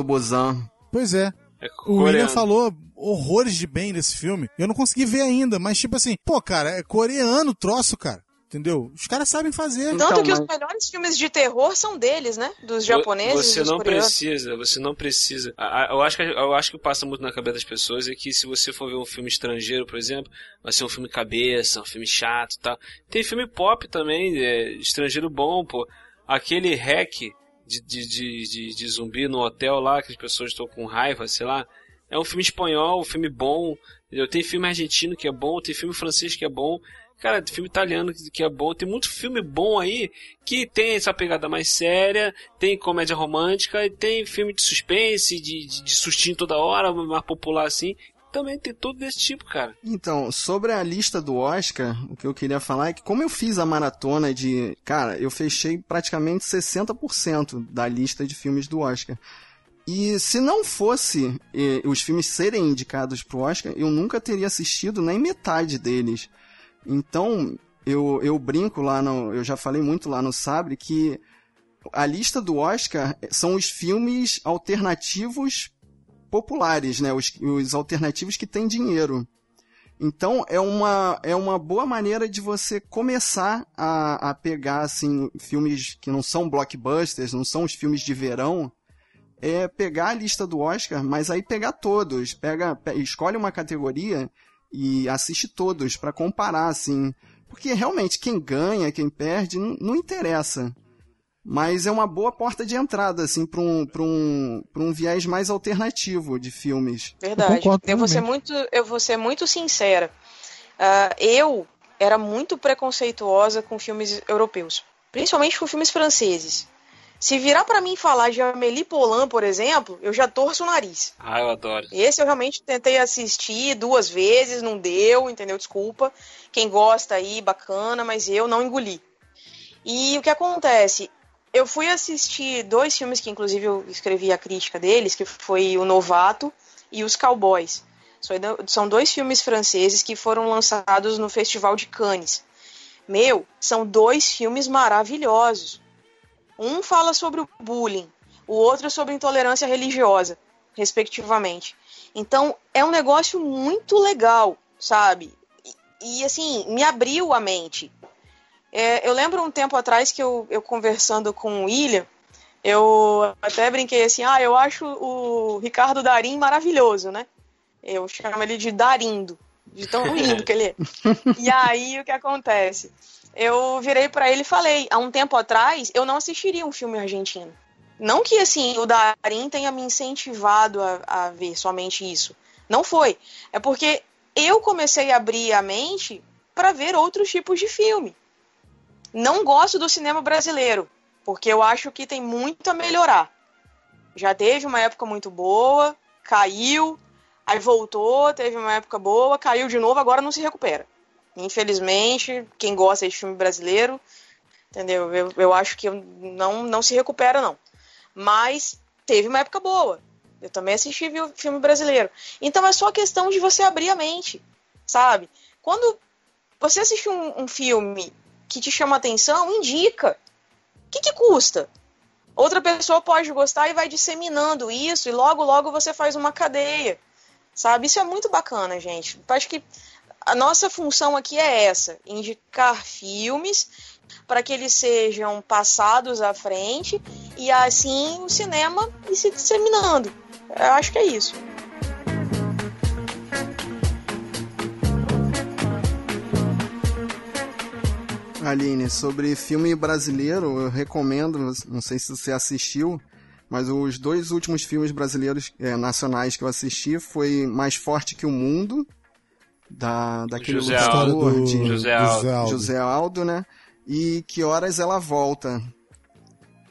Pois é. É O William falou horrores de bem desse filme. Eu não consegui ver ainda, mas tipo assim, pô, cara, é coreano o troço, cara. Entendeu? Os caras sabem fazer. Tanto Então, que os mas- melhores filmes de terror são deles, né? Dos japoneses Você e dos não coreanos. precisa, você não precisa. Eu acho, que, eu acho que passa muito na cabeça das pessoas é que se você for ver um filme estrangeiro, por exemplo, vai ser um filme cabeça, um filme chato e tal. Tem filme pop também, é, estrangeiro bom, pô. Aquele hack de, de, de, de, de zumbi no hotel lá, que as pessoas estão com raiva, sei lá. É um filme espanhol, um filme bom. Entendeu? Tem filme argentino que é bom, tem filme francês que é bom. Cara, filme italiano que que é bom. Tem muito filme bom aí que tem essa pegada mais séria, tem comédia romântica, e tem filme de suspense, de, de, de sustinho toda hora, mais popular assim. Também tem tudo desse tipo, cara. Então, sobre a lista do Oscar, o que eu queria falar é que como eu fiz a maratona de... Cara, eu fechei praticamente 60% da lista de filmes do Oscar. E se não fosse eh, os filmes serem indicados pro Oscar, eu nunca teria assistido nem metade deles. Então, eu, eu brinco lá no... Eu já falei muito lá no Sabre que a lista do Oscar são os filmes alternativos populares, né? Os, os alternativos que têm dinheiro. Então é uma, é uma boa maneira de você começar a, a pegar assim filmes que não são blockbusters, não são os filmes de verão, é pegar a lista do Oscar, mas aí pegar todos, pega, pe- escolhe uma categoria e assiste todos para comparar assim, porque realmente quem ganha, quem perde, não, não interessa. Mas é uma boa porta de entrada assim para um, pra um, pra um viés mais alternativo de filmes. Verdade. concordo Eu vou, ser muito, eu vou ser muito sincera. Ah, eu era muito preconceituosa com filmes europeus, principalmente com filmes franceses. Se virar pra mim falar de Amélie Poulain, por exemplo, eu já torço o nariz. Ah, eu adoro. Esse eu realmente tentei assistir duas vezes, não deu, entendeu? Desculpa. Quem gosta aí, bacana, mas eu não engoli. E o que acontece? Eu fui assistir dois filmes que, inclusive, eu escrevi a crítica deles, que foi O Novato e Os Cowboys. São dois filmes franceses que foram lançados no Festival de Cannes. Meu, são dois filmes maravilhosos. Um fala sobre o bullying, o outro sobre intolerância religiosa, respectivamente. Então, é um negócio muito legal, sabe? E, e, assim, me abriu a mente. É, eu lembro um tempo atrás que eu, eu conversando com o William, eu até brinquei assim, ah, eu acho o Ricardo Darim maravilhoso, né? Eu chamo ele de Darindo, de tão lindo que ele é. E aí, o que acontece? Eu virei para ele e falei, há um tempo atrás, eu não assistiria um filme argentino. Não que, assim, o Darim tenha me incentivado a, a ver somente isso. Não foi. É porque eu comecei a abrir a mente para ver outros tipos de filme. Não gosto do cinema brasileiro, porque eu acho que tem muito a melhorar. Já teve uma época muito boa, caiu, aí voltou, teve uma época boa, caiu de novo, agora não se recupera. Infelizmente, quem gosta de filme brasileiro, entendeu? Eu, eu acho que não, não se recupera, não. Mas teve uma época boa. Eu também assisti filme brasileiro. Então é só questão de você abrir a mente, sabe? Quando você assiste um, um filme que te chama atenção, indica. O que, que custa? Outra pessoa pode gostar e vai disseminando isso, e logo, logo você faz uma cadeia. Sabe? Isso é muito bacana, gente. Acho que a nossa função aqui é essa: indicar filmes para que eles sejam passados à frente e assim o cinema ir se disseminando. Eu acho que é isso. Aline, sobre filme brasileiro, eu recomendo, não sei se você assistiu, mas os dois últimos filmes brasileiros é, nacionais que eu assisti foi Mais Forte que o Mundo, da, daquele José lutador Aldo. de José Aldo. José Aldo, né? E Que Horas Ela Volta.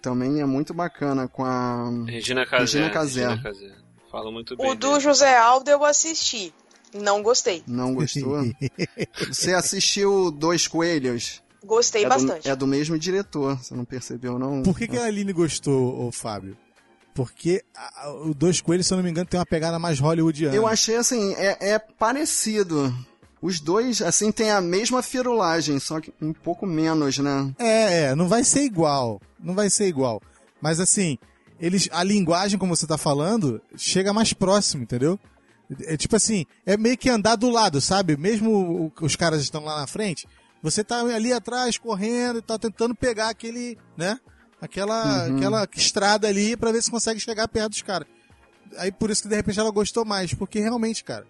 Também é muito bacana com a... Regina Casé. Regina Casé. Regina Casé. Fala muito bem. O do dele. José Aldo eu assisti. Não gostei. Não gostou? Você assistiu Dois Coelhos? Gostei é bastante. Do, é do mesmo diretor, você não percebeu, não? Por que, que a Aline gostou, ô Fábio? Porque a- o Dois Coelhos, se eu não me engano, tem uma pegada mais hollywoodiana. Eu achei assim, é, é parecido. Os dois, assim, tem a mesma firulagem, só que um pouco menos, né? É, é, não vai ser igual. Não vai ser igual. Mas assim, eles, a linguagem, como você tá falando, chega mais próximo, entendeu? É tipo assim, é meio que andar do lado, sabe? Mesmo os caras estão lá na frente, você tá ali atrás correndo e tá tentando pegar aquele, né? Aquela, Uhum. aquela estrada ali pra ver se consegue chegar perto dos caras. Aí por isso que de repente ela gostou mais, porque realmente, cara,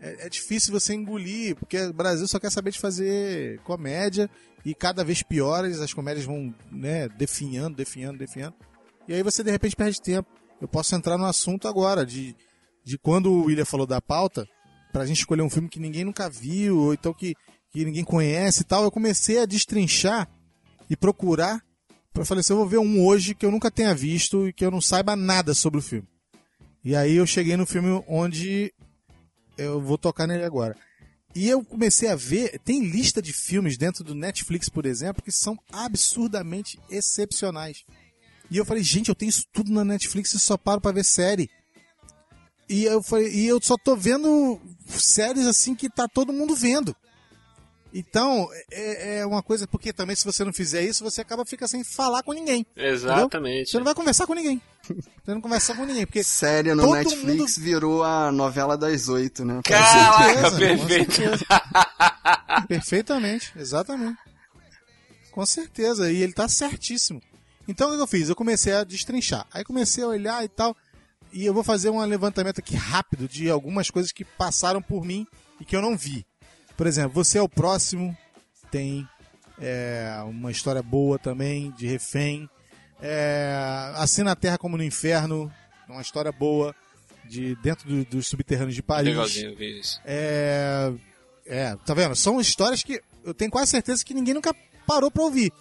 é, é difícil você engolir, porque o Brasil só quer saber de fazer comédia e cada vez piores, as comédias vão, né, definhando, definhando, definhando. E aí você de repente perde tempo. Eu posso entrar no assunto agora, de, de quando o William falou da pauta, pra gente escolher um filme que ninguém nunca viu, ou então que, que ninguém conhece e tal, eu comecei a destrinchar e procurar. Eu falei assim, eu vou ver um hoje que eu nunca tenha visto e que eu não saiba nada sobre o filme. E aí eu cheguei no filme onde eu vou tocar nele agora. E eu comecei a ver, tem lista de filmes dentro do Netflix, por exemplo, que são absurdamente excepcionais. E eu falei, gente, eu tenho isso tudo na Netflix e só paro pra ver série. E eu falei, e eu só tô vendo séries assim que tá todo mundo vendo. Então, é, é uma coisa, porque também se você não fizer isso, você acaba fica sem falar com ninguém. Exatamente. Você não vai conversar com ninguém. Você não conversa com ninguém, porque Série no Netflix virou a novela das oito, né? Caraca, certeza, perfeito. com certeza. Perfeitamente, exatamente. Com certeza, e ele tá certíssimo. Então o que eu fiz? Eu comecei a destrinchar. Aí comecei a olhar e tal. E eu vou fazer um levantamento aqui rápido de algumas coisas que passaram por mim e que eu não vi. Por exemplo, Você é o Próximo tem é, uma história boa também, de refém. É, assim na Terra como no Inferno, uma história boa, de dentro do- dos subterrâneos de Paris. Legalzinho, eu vi isso. É, é, tá vendo? São histórias que eu tenho quase certeza que ninguém nunca parou pra ouvir.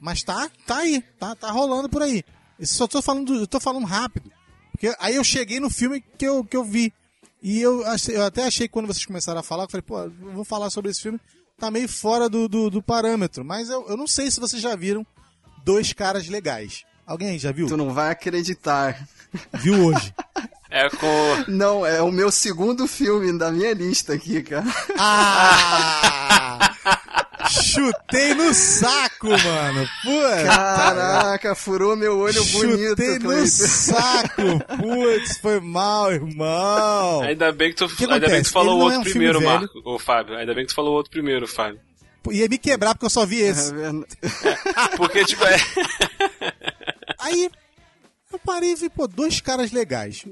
Mas tá, tá aí, tá, tá rolando por aí. Isso só tô falando, eu tô falando rápido. Porque aí eu cheguei no filme que eu, que eu vi. E eu, achei- eu até achei que quando vocês começaram a falar, eu falei, pô, eu vou falar sobre esse filme, tá meio fora do, do, do parâmetro. Mas eu, eu não sei se vocês já viram Dois Caras Legais. Alguém aí já viu? Tu não vai acreditar. Viu hoje? É com. Não, é o meu segundo filme da minha lista aqui, cara. Ah! Chutei no saco, mano. Putz. Caraca, furou meu olho bonito, Chutei no Cleiton. saco. Putz, foi mal, irmão. Ainda bem que tu, que ainda bem que tu falou o não outro é um primeiro. Marco. Ô, Fábio. Ainda bem que tu falou o outro primeiro, Fábio. Ia me quebrar porque eu só vi É esse. verdade. Porque, tipo, é. Aí, eu parei e vi, pô, dois caras legais.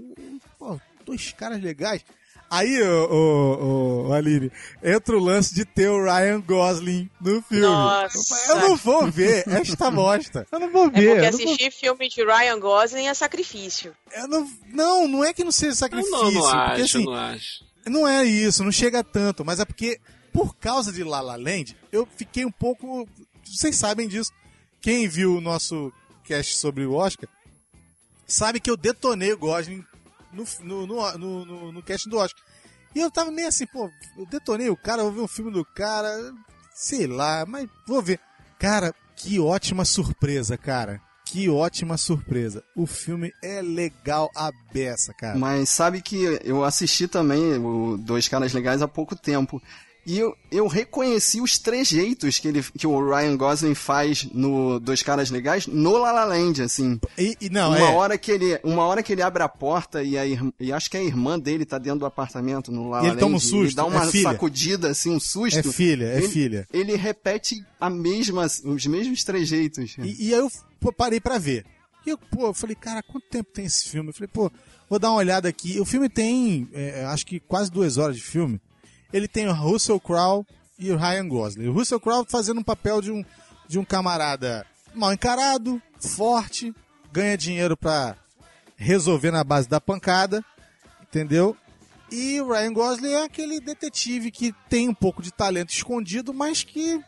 Pô, dois caras legais. Aí, ô, ô, Aline, entra o lance de ter o Ryan Gosling no filme. Nossa. Eu não vou ver esta bosta. Eu não vou É ver. porque eu não vou assistir filme de Ryan Gosling é sacrifício. Eu não, não, não é que não seja Eu sacrifício. não, não porque, acho, assim, eu não acho. não é isso, não chega tanto, mas é porque, por causa de La La Land, eu fiquei um pouco. Vocês sabem disso. Quem viu o nosso cast sobre o Oscar sabe que eu detonei o Gosling no, no, no, no, no, no cast do Oscar. E eu tava meio assim, pô, eu detonei o cara, vou ver um filme do cara, sei lá, mas vou ver. Cara, que ótima surpresa, cara. Que ótima surpresa. O filme é legal a beça, cara. Mas sabe que eu assisti também o Dois Caras Legais há pouco tempo. E eu, eu reconheci os trejeitos que, ele, que o Ryan Gosling faz no Dois Caras Legais no La La Land, assim. E, e não, uma, é. hora que ele, uma hora que ele abre a porta e, a, e acho que a irmã dele tá dentro do apartamento no La La E ele Land. toma um susto, dá uma é sacudida, assim, um susto. É filha, é ele, filha. Ele repete a mesma, os mesmos trejeitos. E, e aí eu parei pra ver. E eu, pô, eu falei, cara, quanto tempo tem esse filme? Eu falei, pô, vou dar uma olhada aqui. O filme tem, é, acho que quase duas horas de filme. Ele tem o Russell Crowe e o Ryan Gosling. O Russell Crowe fazendo um papel de um, de um camarada mal encarado, forte, ganha dinheiro pra resolver na base da pancada, entendeu? E o Ryan Gosling é aquele detetive que tem um pouco de talento escondido, mas que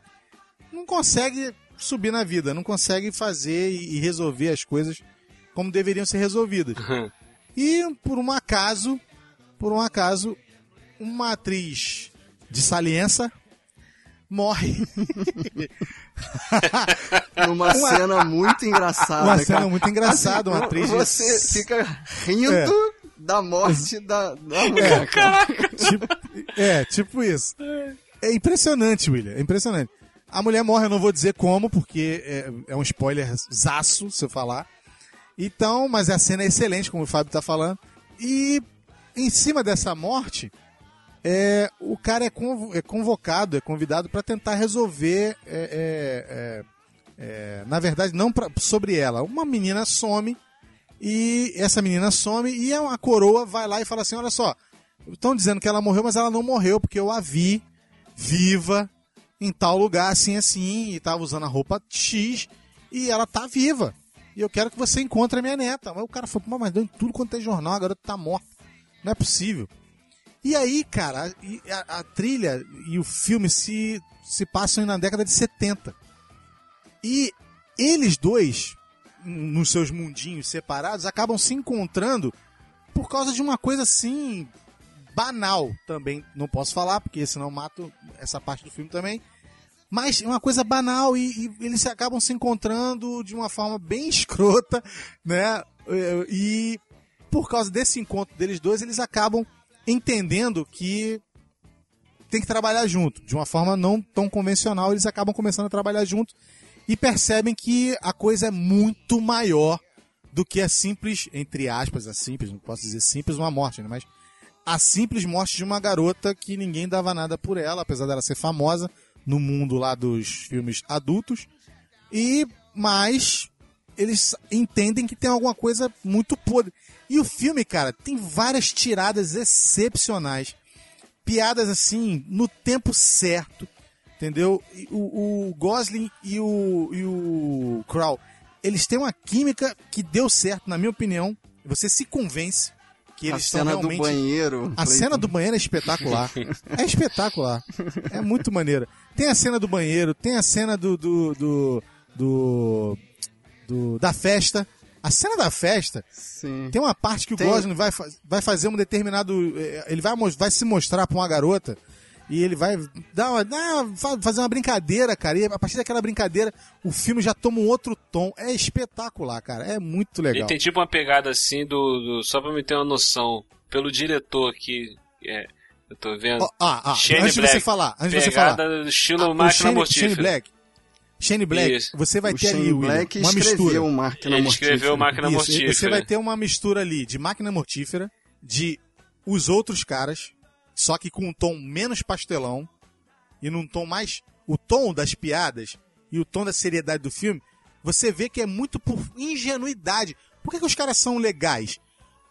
não consegue subir na vida, não consegue fazer e e resolver as coisas como deveriam ser resolvidas. E por um acaso, por um acaso, uma atriz de saliência morre. Numa cena muito engraçada. Uma cena cara. muito engraçada, uma atriz de- Você fica rindo É. da morte da, da mulher. É, tipo, é, tipo isso. É impressionante, William. É impressionante. A mulher morre, eu não vou dizer como, porque é, é um spoiler zaço se eu falar. Então, mas a cena é excelente, como o Fábio tá falando. E em cima dessa morte, é, o cara é, convo- é convocado, é convidado para tentar resolver. é, é, é, é, na verdade, não pra- sobre ela. Uma menina some e essa menina some e a coroa vai lá e fala assim: olha só, estão dizendo que ela morreu, mas ela não morreu porque eu a vi viva em tal lugar, assim, assim, e tava usando a roupa X e ela tá viva. E eu quero que você encontre a minha neta. Mas o cara falou, "Pô, mas deu em tudo quanto é jornal, a garota tá morta. Não é possível. E aí, cara, a, a trilha e o filme se, se passam na década de 70. E eles dois, nos seus mundinhos separados, acabam se encontrando por causa de uma coisa assim banal também. Não posso falar, porque senão mato essa parte do filme também. Mas é uma coisa banal e, e eles acabam se encontrando de uma forma bem escrota, né? E por causa desse encontro deles dois, eles acabam entendendo que tem que trabalhar junto. De uma forma não tão convencional, eles acabam começando a trabalhar junto e percebem que a coisa é muito maior do que a simples, entre aspas, a simples, não posso dizer simples uma morte, né? Mas a simples morte de uma garota que ninguém dava nada por ela, apesar dela ser famosa no mundo lá dos filmes adultos. E mas eles entendem que tem alguma coisa muito podre. E o filme, cara, tem várias tiradas excepcionais. Piadas assim, no tempo certo. Entendeu? O, o Gosling e o, e o Crow, eles têm uma química que deu certo, na minha opinião. Você se convence que A eles estão cena realmente... do banheiro. A cena do banheiro é espetacular. É espetacular. É muito maneira. Tem a cena do banheiro, tem a cena do. do, do, do- do- da festa. A cena da festa Sim. tem uma parte que o Tem- Gosling vai, vai fazer um determinado. eh, Ele vai, vai se mostrar pra uma garota. E ele vai dar uma, dar- fa- fazer uma brincadeira, cara. E a partir daquela brincadeira, o filme já toma um outro tom. É espetacular, cara. É muito Ele legal. tem tipo uma pegada assim do, do- Só pra me ter uma noção. Pelo diretor que. É, eu tô vendo. Ah, ah, Shane antes de você Black. falar, antes de você falar. Pegada do estilo Ah, o máquina Shane. Shane Black. Shane Black, Isso. você vai O ter ali, Shane William, Black uma mistura. escreveu Máquina Ele escreveu Mortífera. Máquina Isso, Mortífera. Você vai ter uma mistura ali de máquina mortífera, de os outros caras, só que com um tom menos pastelão e num tom mais. O tom das piadas e o tom da seriedade do filme, você vê que é muito por ingenuidade. Por que, que os caras são legais?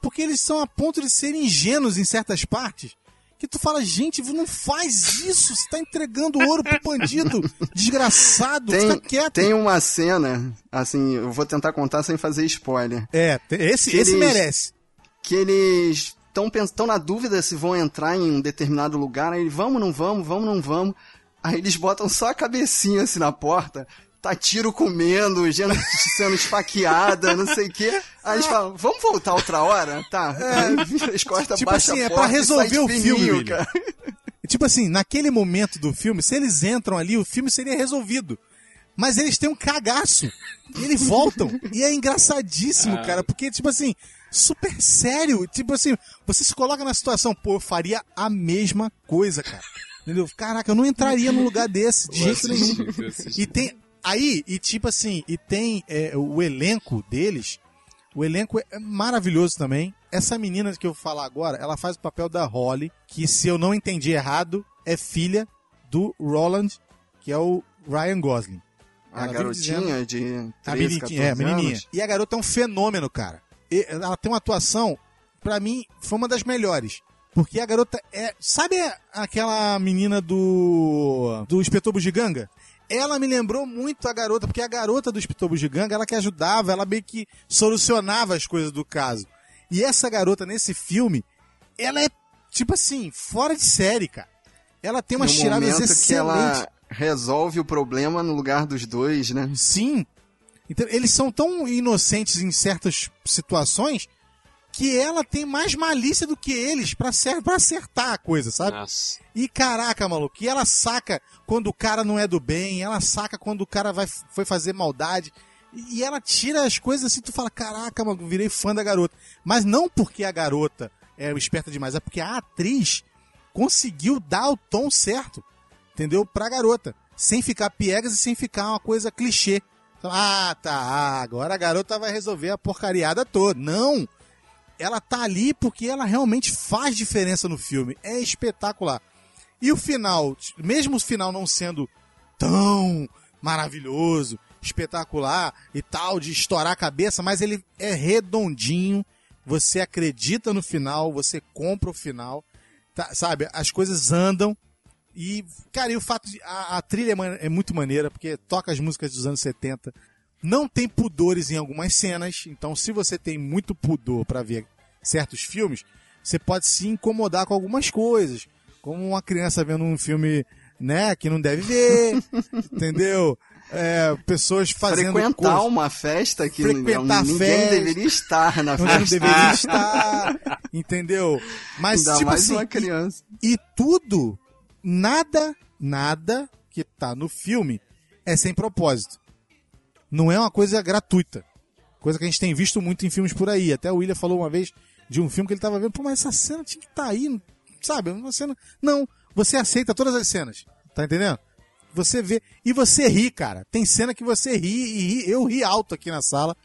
Porque eles são a ponto de serem ingênuos em certas partes. Que tu fala, gente, não faz isso, você tá entregando ouro pro bandido, desgraçado, Tem, fica quieto. tem uma cena, assim, eu vou tentar contar sem fazer spoiler. É, esse, Que esse eles- merece. Que eles estão na dúvida se vão entrar em um determinado lugar, aí vamos, não vamos, vamos, não vamos. Aí eles botam só a cabecinha assim na porta, tá tiro comendo, gente sendo esfaqueada, não sei o quê. Aí eles falam, vamos voltar outra hora? Tá. Aí vira as costas, Tipo assim, a é pra resolver o fininho, filme, cara. Tipo assim, naquele momento do filme, se eles entram ali, o filme seria resolvido. Mas eles têm um cagaço. E eles voltam. e é engraçadíssimo, cara. Porque, tipo assim, super sério. Tipo assim, você se coloca na situação, pô, eu faria a mesma coisa, cara. Entendeu? Caraca, eu não entraria num lugar desse, de jeito nenhum. E tem. Aí, e tipo assim, e tem é, o elenco deles. O elenco é maravilhoso também. Essa menina que eu vou falar agora, ela faz o papel da Holly, que se eu não entendi errado, é filha do Roland, que é o Ryan Gosling. A Ela dizendo- garotinha de 13, a 14 menininha, é, a menininha. E a garota é um fenômeno, cara. E ela tem uma atuação, pra mim, foi uma das melhores. Porque a garota é. Sabe aquela menina do. do Inspetor Bugiganga? Ela me lembrou muito a garota, porque a garota do Inspetor Bugiganga, ela que ajudava, ela meio que solucionava as coisas do caso. E essa garota nesse filme, ela é, tipo assim, fora de série, cara. Ela tem umas no tiradas excelentes. que ela resolve o problema no lugar dos dois, né? Sim. Então, eles são tão inocentes em certas situações que ela tem mais malícia do que eles pra, pra acertar a coisa, sabe? Nossa. E caraca, maluco, e ela saca quando o cara não é do bem, ela saca quando o cara vai, foi fazer maldade. E ela tira as coisas assim, tu fala, caraca, mano, virei fã da garota. Mas não porque a garota é esperta demais, é porque a atriz conseguiu dar o tom certo, entendeu? Pra garota. Sem ficar piegas e sem ficar uma coisa clichê. Então, Ah, tá, ah, agora a garota vai resolver a porcariada toda. Não! Ela tá ali porque ela realmente faz diferença no filme. É espetacular. E o final, mesmo o final não sendo tão maravilhoso, espetacular e tal, de estourar a cabeça, mas ele é redondinho. Você acredita no final, você compra o final, tá- sabe? As coisas andam. E, cara, e o fato de. A, a trilha é é muito maneira, porque toca as músicas dos anos 70. Não tem pudores em algumas cenas, então se você tem muito pudor pra ver certos filmes, você pode se incomodar com algumas coisas. Como uma criança vendo um filme, né, que não deve ver, entendeu? É, pessoas fazendo Frequentar coisas- uma festa que Frequentar ninguém festa. deveria estar na onde não festa. deveria estar, entendeu? Mas, Ainda tipo mais assim, uma criança. e, e tudo, nada, nada que tá no filme é sem propósito. Não é uma coisa gratuita. Coisa que a gente tem visto muito em filmes por aí. Até o William falou uma vez de um filme que ele tava vendo, pô, mas essa cena tinha que estar aí, sabe? Uma cena... Não, você aceita todas as cenas, tá entendendo? Você vê, e você ri, cara. Tem cena que você ri e ri. Eu ri alto aqui na sala.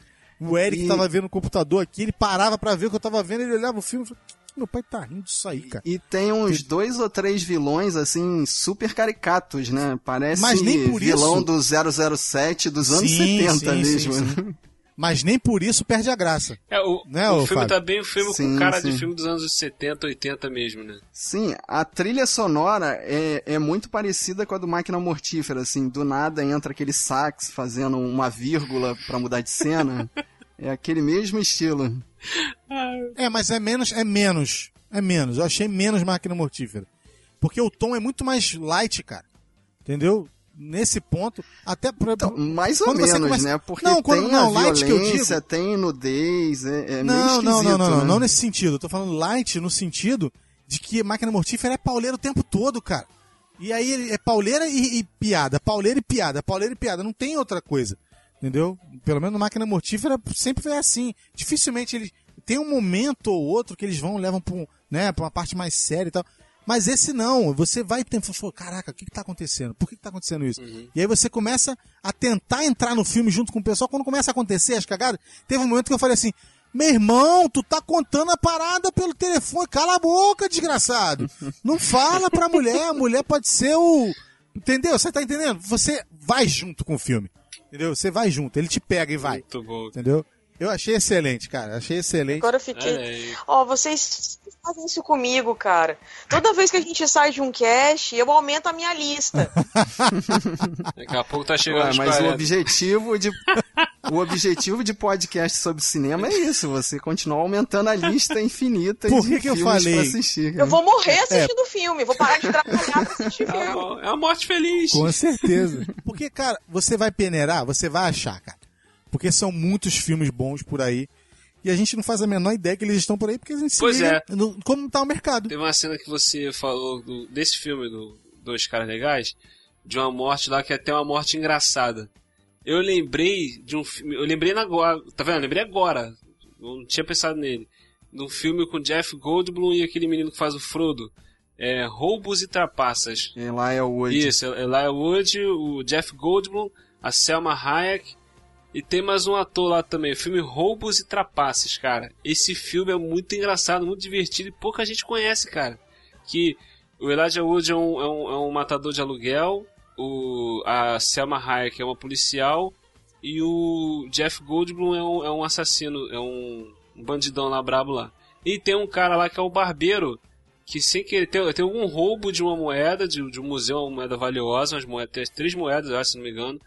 O Eric E- tava vendo o computador aqui, ele parava pra ver o que eu tava vendo, ele olhava o filme e falou, "Que que meu pai tá rindo disso aí, cara. E tem uns dois ou três vilões, assim, super caricatos, né? Parece Mas nem por vilão isso- do 007 dos anos Sim, 70 sim, mesmo. sim, né? sim. Mas nem por isso perde a graça. É, o, Né, o ô, filme Fábio? tá bem o filme Sim, com cara sim. de filme dos anos 70, 80 mesmo, né? Sim, a trilha sonora é, é muito parecida com a do Máquina Mortífera, assim, do nada entra aquele sax fazendo uma vírgula pra mudar de cena. é aquele mesmo estilo. É, mas é menos, é menos. É menos. Eu achei menos máquina mortífera. Porque o tom é muito mais light, cara. Entendeu? Nesse ponto, até pra. Então, mais ou menos, começa- né? Porque Não, quando- tem não, light que eu digo- tem nudez, é, é não, não, não, não, não, né? não nesse sentido. Eu tô falando light no sentido de que máquina mortífera é pauleira o tempo todo, cara. E aí é pauleira e, e piada, pauleira e piada, pauleira e piada. Não tem outra coisa. Entendeu? Pelo menos máquina mortífera sempre é assim. Dificilmente eles. Tem um momento ou outro que eles vão, levam pra, um, né, pra uma parte mais séria e tal. Mas esse não, você vai fala, caraca, o que que tá acontecendo? Por que que tá acontecendo isso? E aí você começa a tentar entrar no filme junto com o pessoal, quando começa a acontecer as cagadas, teve um momento que eu falei assim, meu irmão, tu tá contando a parada pelo telefone, cala a boca, desgraçado. Não fala pra mulher, a mulher pode ser o... Entendeu? Você tá entendendo? Você vai junto com o filme, entendeu? Você vai junto, ele te pega e vai, Muito bom. entendeu? Eu achei excelente, cara, achei excelente. Agora eu fiquei. Aí. Ó, vocês fazem isso comigo, cara. Toda vez que a gente sai de um cast, eu aumento a minha lista. Daqui a pouco tá chegando Ué, mas o 40. objetivo de o objetivo de podcast sobre cinema é isso, você continuar aumentando a lista infinita Por de que que eu falei? pra assistir. Eu vou morrer assistindo filme. Vou parar de trabalhar pra assistir É filme. uma- é uma morte feliz. Com certeza. Porque, cara, você vai peneirar, você vai achar, cara. Porque são muitos filmes bons por aí. E a gente não faz a menor ideia que eles estão por aí, porque a gente se Pois liga é. no- como tá o mercado. Teve uma cena que você falou do- desse filme do Dois Caras Legais, de uma morte lá que é até uma morte engraçada. Eu lembrei de um filme. Eu lembrei agora. Tá vendo? Eu lembrei agora. Eu não tinha pensado nele. Num filme com Jeff Goldblum e aquele menino que faz o Frodo. é Roubos e Trapaças. Lá é o Wood. Isso, Elijah Wood, o Jeff Goldblum, a Selma Hayek e tem mais um ator lá também. O filme Roubos e Trapaças, cara. Esse filme é muito engraçado, muito divertido e pouca gente conhece, cara. Que o Elijah Wood é um, é um, é um matador de aluguel, o, a Selma Hayek é uma policial e o Jeff Goldblum é um, é um assassino, é um bandidão lá brabo lá. E tem um cara lá que é o barbeiro, que sem querer tem, tem algum roubo de uma moeda, de, de um museu, uma moeda valiosa, umas moedas, tem três moedas, acho, se não me engano.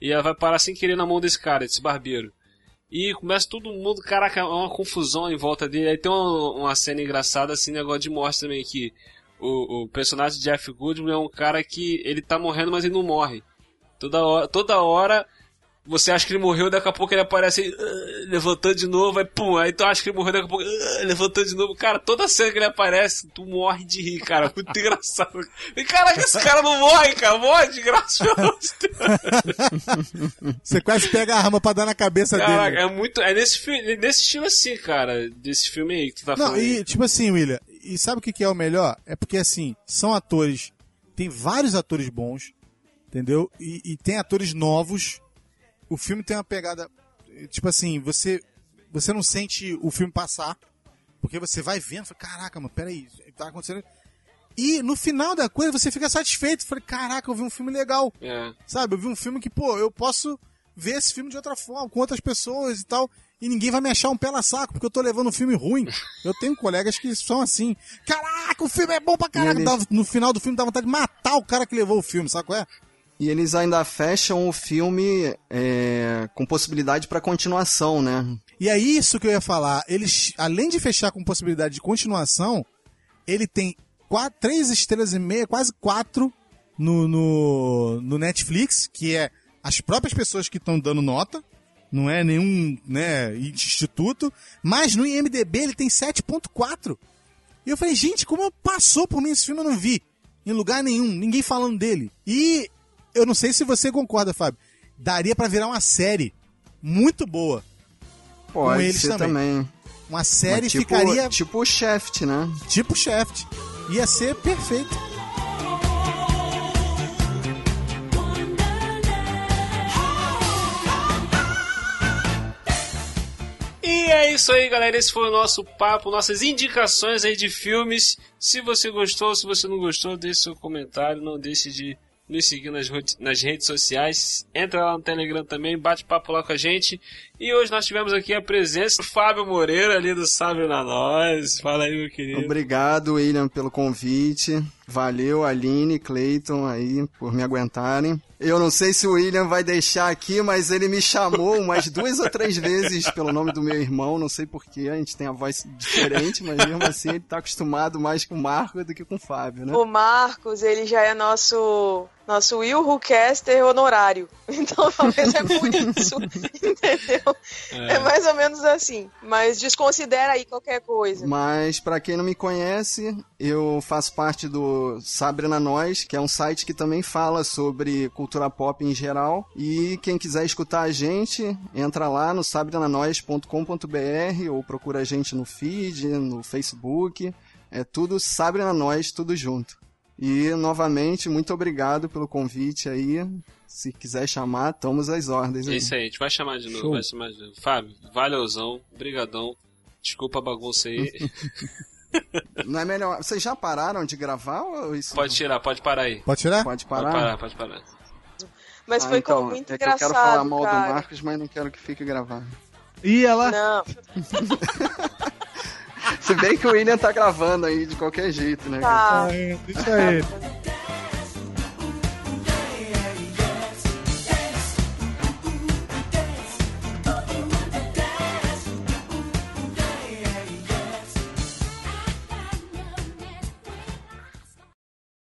E ela vai parar sem querer na mão desse cara, desse barbeiro. E começa todo mundo, caraca, é uma confusão em volta dele. Aí tem uma, uma cena engraçada, assim, negócio de morte também, que o, o personagem de Jeff Goodman é um cara que ele tá morrendo, mas ele não morre. Toda hora, toda hora você acha que ele morreu, daqui a pouco ele aparece aí, uh, levantando de novo, aí pum, aí tu acha que ele morreu, daqui a pouco uh, levantando de novo. Cara, toda cena que ele aparece, tu morre de rir, cara. Muito engraçado. E caraca, esse cara não morre, cara. Morre de graça. Você quase pega a arma pra dar na cabeça Caraca, dele. é muito. É nesse, fi- nesse estilo assim, cara. Desse filme aí que tu tá Não, falando. e tipo assim, William, e sabe o que, que é o melhor? É porque assim, são atores, tem vários atores bons, entendeu? E, e tem atores novos. O filme tem uma pegada, tipo assim, você você não sente o filme passar, porque você vai vendo, fala, caraca, mano, peraí, tá acontecendo. E no final da coisa você fica satisfeito, fala, caraca, eu vi um filme legal. É. Sabe, eu vi um filme que, pô, eu posso ver esse filme de outra forma, com outras pessoas e tal. E ninguém vai me achar um pela saco, porque eu tô levando um filme ruim. Eu tenho colegas que são assim. Caraca, o filme é bom pra caraca. Ele- no final do filme dá vontade de matar o cara que levou o filme, sabe qual é? E eles ainda fecham o filme é, com possibilidade pra continuação, né? E é isso que eu ia falar. Eles, além de fechar com possibilidade de continuação, ele tem quatro, três estrelas e meia, quase quatro no, no, no Netflix, que é as próprias pessoas que estão dando nota. Não é nenhum né, instituto. Mas no IMDB ele tem 7.4. E eu falei, gente, como passou por mim esse filme eu não vi? Em lugar nenhum, ninguém falando dele. E eu não sei se você concorda, Fábio. Daria pra virar uma série muito boa. Pode eles ser também. também. Uma série Mas tipo, ficaria Tipo o Shaft, né? tipo Shaft. Ia ser perfeito. E é isso aí, galera. Esse foi o nosso papo, nossas indicações aí de filmes. Se você gostou, se você não gostou, deixe seu comentário. Não deixe de nos seguir nas, nas redes sociais. Entra lá no Telegram também, bate papo lá com a gente. E hoje nós tivemos aqui a presença do Fábio Moreira, ali do Sábio na Nós. Fala aí, meu querido. Obrigado, William, pelo convite. Valeu, Aline, Clayton aí, por me aguentarem. Eu não sei se o William vai deixar aqui, mas ele me chamou umas duas ou três vezes pelo nome do meu irmão, não sei porquê, a gente tem a voz diferente, mas mesmo assim ele tá acostumado mais com o Marco do que com o Fábio, né? O Marcos, ele já é nosso nosso Will Whocaster honorário. Então talvez é por isso. Entendeu? É. mais ou menos assim. Mas desconsidera aí qualquer coisa. Mas pra quem não me conhece, eu faço parte do Sabre na Nós, que é um site que também fala sobre cultura pop em geral. E quem quiser escutar a gente, entra lá no sabrenanois.com.br ou procura a gente no feed, no Facebook. É tudo Sabre na Nós, tudo junto. E novamente, muito obrigado pelo convite aí. Se quiser chamar, estamos às ordens. É Aí. isso aí, a gente vai chamar de novo, Show. vai chamar de novo. Fábio, valeuzão, brigadão. Desculpa a bagunça aí. Não é melhor. Vocês já pararam de gravar ou isso? pode tirar, pode parar aí. Pode tirar? Pode Pode parar? parar, pode parar. Mas Ah, foi então, muito é que eu engraçado, quero falar mal cara. do Marcos, mas não quero que fique gravado. Ia lá. Não, Se bem que o William tá gravando aí de qualquer jeito, né? tá. É, deixa ele.